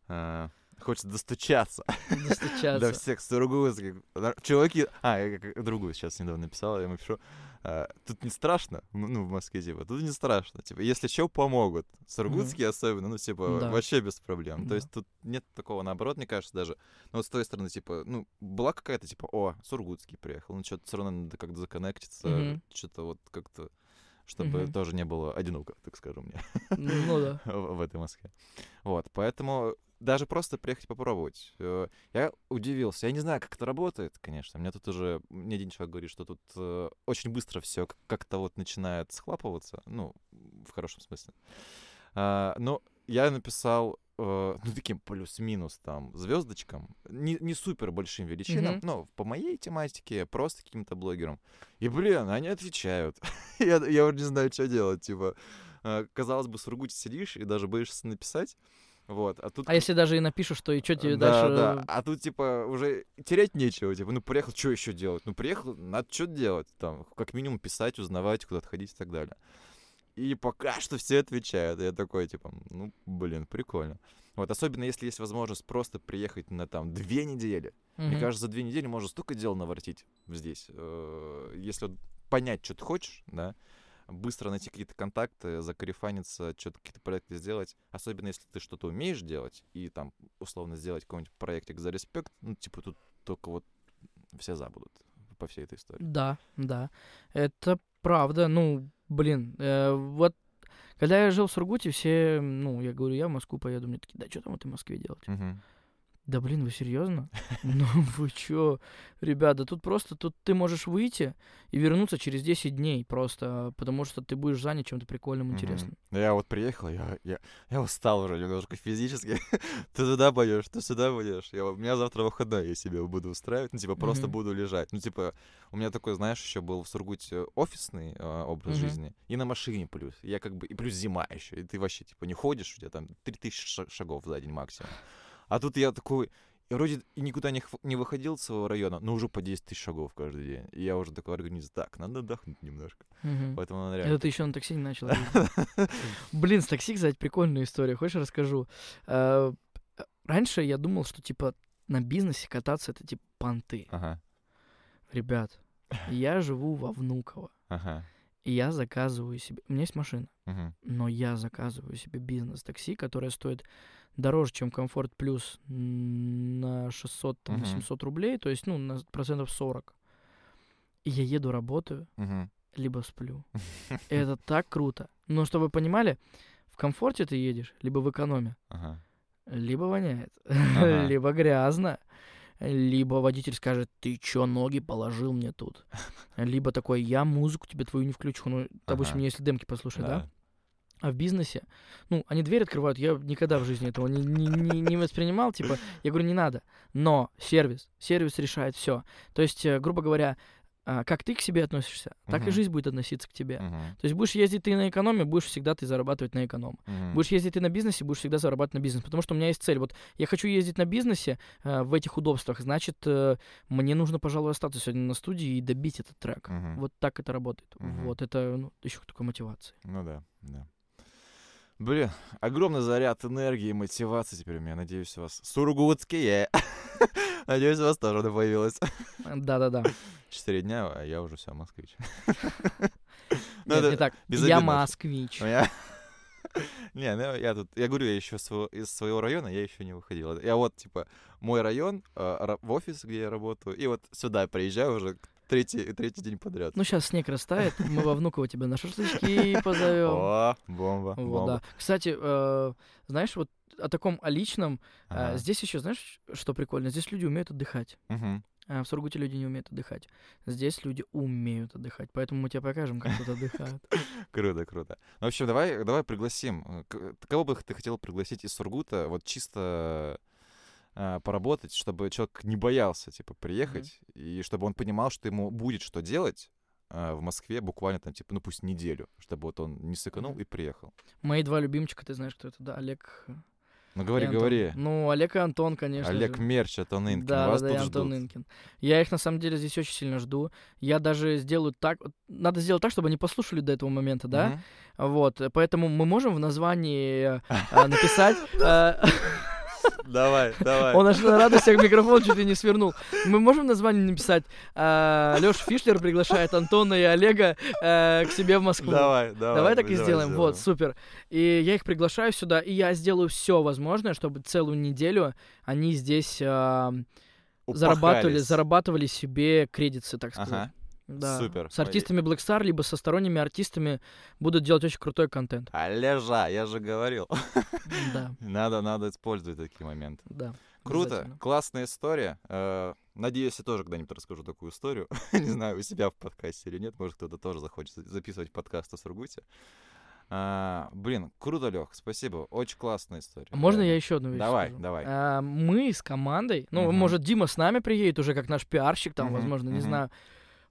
э, хочется достучаться до Достучаться. всех сургутских. Чуваки, а, я как другую сейчас недавно написал, я ему пишу, э, тут не страшно, м, ну, в Москве, типа, тут не страшно, типа, если что, помогут. Сургутские особенно, ну, типа, вообще без проблем. То есть тут нет такого, наоборот, мне кажется, даже, ну, вот с той стороны, типа, ну, была какая-то, типа, о, Сургутский приехал, ну, что-то все равно надо как-то законнектиться, что-то вот как-то, чтобы Мгм. тоже не было одиноко, так скажем мне Ну да. в в этой Москве. Вот, поэтому даже просто приехать попробовать. Э, Я удивился. Я не знаю, как это работает, конечно. Мне тут уже, мне один человек говорит, что тут э, очень быстро все как-то вот начинает схлапываться. Ну, в хорошем смысле. А, Но я написал, э, ну, таким плюс-минус там звездочкам, не, не супер большим величинам, Мгм. но по моей тематике, просто каким-то блогерам. И, блин, они отвечают. я, я уже не знаю, что делать, типа. э, Казалось бы, в Сургуте сидишь и даже боишься написать. Вот, а тут... А если даже и напишешь, что и что тебе да, дальше... да. А тут, типа, уже терять нечего. Типа, ну, приехал, что еще делать? Ну, приехал, надо что делать? Там, как минимум, писать, узнавать, куда-то ходить и так далее. И пока что все отвечают. Я такой, типа, ну, блин, прикольно. Вот, особенно если есть возможность просто приехать на, там, две недели. Мне Мгм. кажется, за две недели можно столько дел наворотить здесь. Э, Если понять, что ты хочешь, да, быстро найти какие-то контакты, закарифаниться, что-то какие-то проекты сделать. Особенно если ты что-то умеешь делать, и там, условно, сделать какой-нибудь проектик за респект, ну, типа, тут только вот все забудут по всей этой истории. Да, да. Это правда. Ну, блин, э, вот когда я жил в Сургуте, все, ну, я говорю, я в Москву поеду, мне такие, да что там в этой Москве делать? Мгм. Да блин, вы серьезно? Ну вы чё? Ребята, тут просто, тут ты можешь выйти и вернуться через 10 дней просто, потому что ты будешь занят чем-то прикольным, интересным. Я вот приехал, я, я, я устал уже немножко физически. ты туда пойдешь, ты сюда пойдешь. Я, у меня завтра выходной, я себе буду устраивать. Ну, типа, просто Мгм. буду лежать. Ну, типа, у меня такой, знаешь, еще был в Сургуте офисный а, образ Мгм. жизни. И на машине плюс. Я как бы, и плюс зима еще. И ты вообще, типа, не ходишь, у тебя там 3000 ша- шагов за день максимум. А тут я такой, вроде никуда не, не выходил с своего района, но уже по 10 тысяч шагов каждый день. И я уже такой организм, так, надо отдохнуть немножко. Мгм. Поэтому надо реально... Это ты еще на такси не начал. Блин, с такси, кстати, прикольная история. Хочешь, расскажу? Э, Раньше я думал, что, типа, на бизнесе кататься — это, типа, понты. Ага, Ребят, я живу во Внуково, ага. и я заказываю себе... У меня есть машина, но я заказываю себе бизнес-такси, которое стоит дороже, чем Комфорт Плюс на 600, там, Мгм. 800 рублей, то есть, ну, на процентов 40. И я еду, работаю, Мгм. либо сплю. Это так круто. Но чтобы вы понимали, в комфорте ты едешь, либо в экономе, Ага. либо воняет, Ага. либо грязно, либо водитель скажет, ты чё ноги положил мне тут? Либо такой, я музыку тебе твою не включу. Ну, допустим, Ага. если демки послушать, да? А в бизнесе, ну, они дверь открывают, я никогда в жизни этого не, не, не, не воспринимал, типа, я говорю, не надо. Но сервис, сервис решает все. То есть, э, грубо говоря, а, как ты к себе относишься, так и Мгм. жизнь будет относиться к тебе. Мгм. То есть будешь ездить ты на экономе, будешь всегда ты зарабатывать на эконом. Мгм. Будешь ездить ты на бизнесе, будешь всегда зарабатывать на бизнес. Потому что у меня есть цель. Вот я хочу ездить на бизнесе э, в этих удобствах, значит, э, мне нужно, пожалуй, остаться сегодня на студии и добить этот трек. Мгм. Вот так это работает. Мгм. Вот это ну, еще такой мотивации. Ну да, да. Блин, огромный заряд энергии и мотивации теперь у меня. Надеюсь, у вас сургутские. Надеюсь, у вас тоже она появилась. Да-да-да. Четыре дня, а я уже все, москвич. Ну, Нет, это не так. Я москвич. Не, ну я тут, я говорю, я еще из своего района я еще не выходил. Я вот, типа, мой район, э, в офис, где я работаю, и вот сюда приезжаю уже третий, третий день подряд. Ну, сейчас снег растает, мы во Внуково тебя на шашлычки позовем. О, бомба, Вот, бомба. да. Кстати, э, знаешь, вот о таком о личном. э, Ага. Здесь еще, знаешь, что прикольно? Здесь люди умеют отдыхать. Мгм. А в Сургуте люди не умеют отдыхать. Здесь люди умеют отдыхать, поэтому мы тебе покажем, как тут отдыхают. Круто, круто. Ну, в общем, давай, давай пригласим. э, Кого бы ты хотел пригласить из Сургута, вот чисто поработать, чтобы человек не боялся, типа, приехать, и чтобы он понимал, что ему будет что делать, а, в Москве буквально там, типа, ну пусть неделю, чтобы вот он не сэкономил Мгм. и приехал. Мои два любимчика, ты знаешь, кто это, да, Олег Ну и говори, говори. Ну, Олег и Антон, конечно Олег же. Мерч, Антон Инкин, Да, вас да, да, Антон ждут. Инкин. Я их на самом деле здесь очень сильно жду. Я даже сделаю так. Надо сделать так, чтобы они послушали до этого момента, да? Мгм. Вот. э, Поэтому мы можем в названии э, э, написать. Давай, давай. Он аж на радостях микрофон чуть ли не свернул. Мы можем в названии написать Леша Фишлер приглашает Антона и Олега э, к себе в Москву. Давай, давай. Давай так и сделаем. Вот, супер. И я их приглашаю сюда, и я сделаю все возможное, чтобы целую неделю они здесь э, зарабатывали, зарабатывали себе кредиты, так сказать. Ага, Да. супер. С артистами Black Star, либо со сторонними артистами будут делать очень крутой контент. Олежа, я же говорил. Да, Надо, надо использовать такие моменты. да. Круто, классная история. Э, Надеюсь, я тоже когда-нибудь расскажу такую историю. Не знаю, у себя в подкасте или нет. Может, кто-то тоже захочет за- записывать подкаст о Сургуте. А, Блин, круто, Лех, спасибо. Очень классная история. Можно я еще одну вещь Давай, скажу? давай. А, мы с командой, ну, Мгм. может, Дима с нами приедет уже как наш пиарщик, там, Мгм, возможно, не мгм. знаю.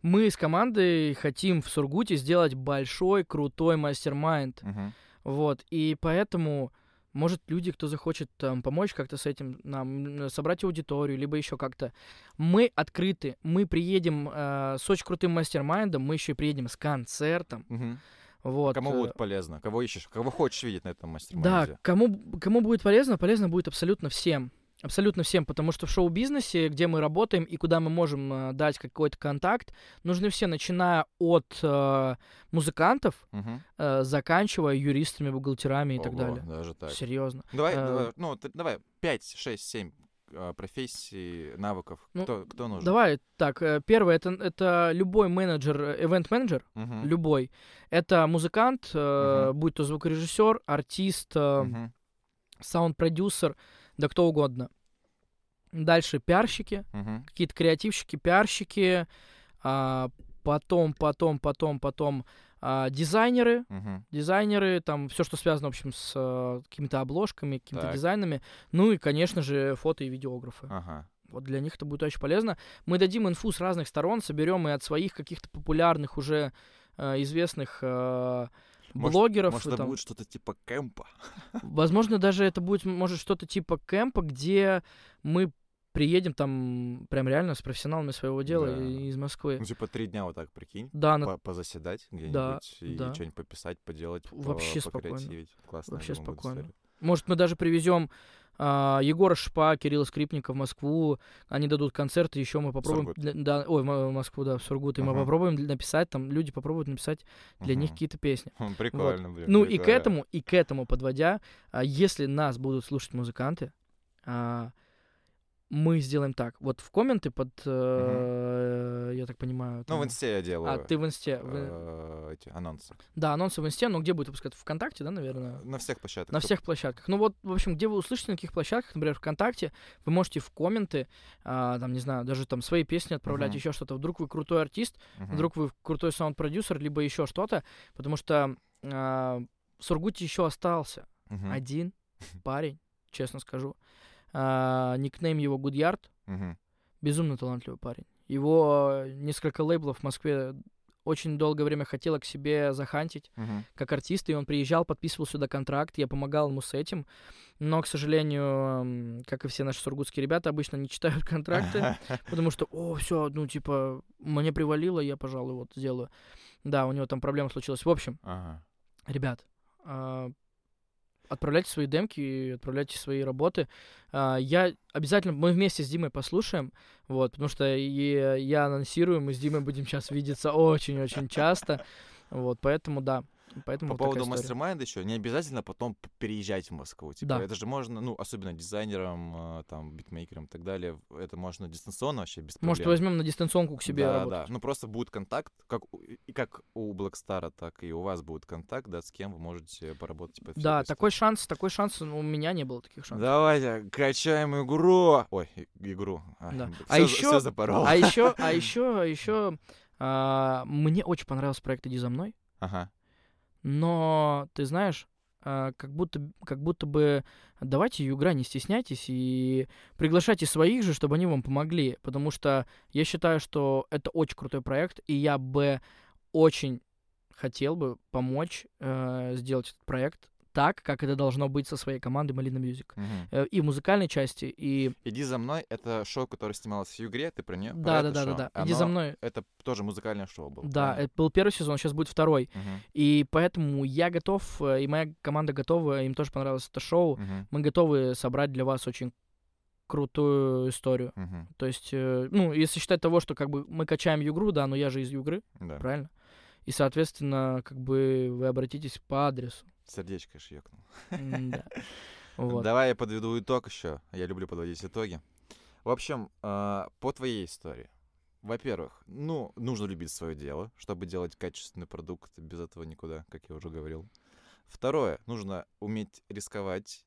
Мы с командой хотим в Сургуте сделать большой, крутой мастер-майнд. Мгм. Вот, и поэтому, может, люди, кто захочет там, помочь как-то с этим, нам собрать аудиторию, либо еще как-то. Мы открыты, мы приедем э, с очень крутым мастер-майндом, мы еще приедем с концертом. Мгм. Вот. Кому э, будет полезно? Кого ищешь? Кого хочешь видеть на этом мастер Да, кому, кому будет полезно, полезно будет абсолютно всем. Абсолютно всем, потому что в шоу-бизнесе, где мы работаем и куда мы можем э, дать какой-то контакт, нужны все, начиная от э, музыкантов, э, заканчивая юристами, бухгалтерами и так далее. Даже так. Серьезно. Давай, Э, давай, ну, давай, 5, 6, 7 профессий, навыков. Ну, кто, кто нужен? Давай так. э, Первое это, это любой менеджер, э, event-менеджер, Мгм. любой. Это музыкант, Мгм. будь то звукорежиссер, артист, Мгм. саунд-продюсер, да кто угодно. Дальше пиарщики, Мгм. какие-то креативщики, пиарщики, а, потом, потом, потом, потом а, дизайнеры, Мгм. дизайнеры, там все, что связано, в общем, с э, какими-то обложками, какими-то Так. дизайнами, ну и, конечно же, фото и видеографы. Ага. Вот для них это будет очень полезно. Мы дадим инфу с разных сторон, соберем и от своих каких-то популярных уже э, известных э, Может- блогеров. Может, это там. будет что-то типа кемпа? Возможно, даже это будет, может, что-то типа кемпа, где мы приедем там прям реально с профессионалами своего дела Да. из Москвы. Ну, типа три дня вот так, прикинь. Да, на- по- позаседать где-нибудь Да, и да. что-нибудь пописать, поделать, по- Вообще спокойно. покреативить. Классно. Вообще думаю, спокойно. может, мы даже привезем Егора Шпа, Кирилла Скрипника в Москву. Они дадут концерты, еще мы попробуем... Сургут. да, ой, в Мо- в Москву, да, в Сургут. И мы Ага. попробуем написать, там люди попробуют написать для них Мгм. какие-то песни. Хм, Прикольно, блин. Ну и к прикольно. этому, и к этому подводя, а, если нас будут слушать музыканты, а, мы сделаем так. Вот в комменты под, э, я так понимаю... Ну, в инсте я делаю. А, ты в инсте. э, эти анонсы. Да, анонсы в инсте, но где будет выпускаться? ВКонтакте, да, наверное? На всех площадках. На всех площадках. Ну вот, в общем, где вы услышите, на каких площадках, например, ВКонтакте, вы можете в комменты, а, там, не знаю, даже там свои песни отправлять, еще что-то. Вдруг вы крутой артист, вдруг вы крутой саунд-продюсер, либо еще что-то, потому что а, в Сургуте еще остался один парень, честно скажу. А, никнейм его Гудьярд, Мгм. безумно талантливый парень. Его э, несколько лейблов в Москве очень долгое время хотела к себе захантить Мгм. как артист, и он приезжал, подписывал сюда контракт, я помогал ему с этим, но, к сожалению, как и все наши сургутские ребята, обычно не читают контракты, потому что, о, все, ну, типа, мне привалило, я, пожалуй, вот сделаю. Да, у него там проблема случилась. В общем, ребят, а, отправляйте свои демки, отправляйте свои работы. А, Я обязательно, мы вместе с Димой послушаем, вот, потому что и я анонсирую, мы с Димой будем сейчас видеться очень-очень часто, вот, поэтому да. Поэтому По вот поводу мастер-майнда еще, не обязательно потом переезжать в Москву. Типа, Да. это же можно, ну, особенно дизайнерам, э, там, битмейкерам и так далее, это можно дистанционно вообще без Может, проблем. возьмем на дистанционку к себе да, работать. да. Ну, просто будет контакт, как и как у Blackstar, так и у вас будет контакт, да, с кем вы можете поработать по всей Да, такой истории. шанс, такой шанс, ну, у меня не было таких шансов. Давайте, качаем игру. Ой, игру. Да. Все, А ещё- запорол. А еще, а еще, а еще, мне очень понравился проект «Иди за мной», Ага. Но, ты знаешь, а, как будто, как будто бы давайте Югра, не стесняйтесь и приглашайте своих же, чтобы они вам помогли, потому что я считаю, что это очень крутой проект, и я бы очень хотел бы помочь э, сделать этот проект так, как это должно быть со своей командой Music. Мгм. Э, и в музыкальной части, и... «Иди за мной» — это шоу, которое снималось в «Югре», ты про нее? Да, да, да, да, да. Иди за мной. Это тоже музыкальное шоу было. Да, правильно? это был первый сезон, сейчас будет второй. Мгм, И поэтому я готов, э, и моя команда готова, им тоже понравилось это шоу. мгм, Мы готовы собрать для вас очень крутую историю. мгм. То есть, э, ну, если считать того, что как бы мы качаем Югру, да, но я же из Югры, Да. правильно? И, соответственно, как бы вы обратитесь по адресу. Сердечко. Вот. Давай я подведу итог еще. Я люблю подводить итоги. В общем, а, по твоей истории. Во-первых, ну, нужно любить свое дело, чтобы делать качественный продукт. Без этого никуда, как я уже говорил. Второе, нужно уметь рисковать.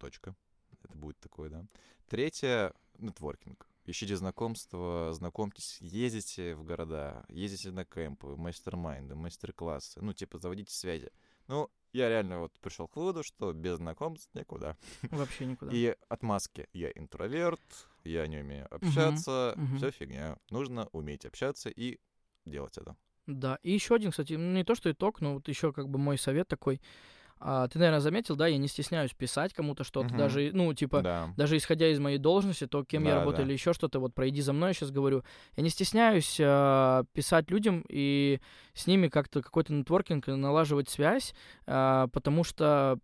Точка. Это будет такое, да. Третье, нетворкинг. Ищите знакомства, знакомьтесь, ездите в города, ездите на кемпы, мастер-майнды, мастер-классы. Ну, типа, заводите связи. Ну, я реально вот пришел к выводу, что без знакомств никуда. Вообще никуда. И отмазки. Я интроверт, я не умею общаться, мгм. все фигня. Нужно уметь общаться и делать это. Да. И еще один, кстати, ну, не то, что итог, но вот еще как бы мой совет такой. А, ты, наверное, заметил, да, я не стесняюсь писать кому-то что-то, Мгм. даже, ну, типа, Да. даже исходя из моей должности, то, кем я Да, работаю да. или еще что-то, вот про «иди за мной» я сейчас говорю, я не стесняюсь а, писать людям и с ними как-то какой-то нетворкинг, налаживать связь, а, потому что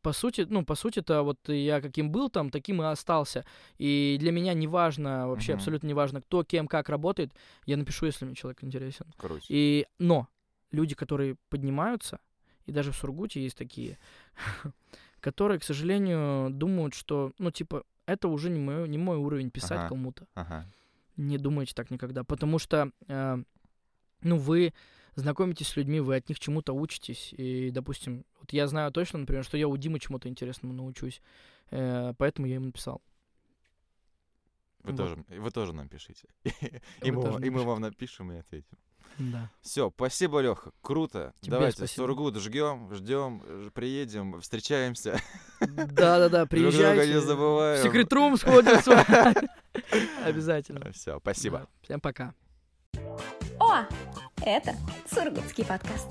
по сути, ну, по сути-то, вот я каким был там, таким и остался. И для меня не важно, вообще Мгм. абсолютно не важно, кто кем как работает. Я напишу, если мне человек интересен. Круть. И, но люди, которые поднимаются, и даже в Сургуте есть такие, которые, к сожалению, думают, что, ну, типа, это уже не мой, не мой уровень писать Ага. кому-то. Ага. Не думайте так никогда. Потому что, э, ну, вы знакомитесь с людьми, вы от них чему-то учитесь. И, допустим, вот я знаю точно, например, что я у Димы чему-то интересному научусь. Э, поэтому я ему написал. Вы, Вот. тоже, вы тоже нам пишите. И мы, вам- и мы вам напишем и ответим. Да. Все, спасибо, Леха. Круто. Тебе Давайте спасибо. Сургут ждем, ждем, приедем, встречаемся. Да-да-да, Друг друга не приезжайте. Забываем. секретрум сходим с вами. Обязательно. Все, спасибо. Да. Всем пока. О, это Сургутский подкаст.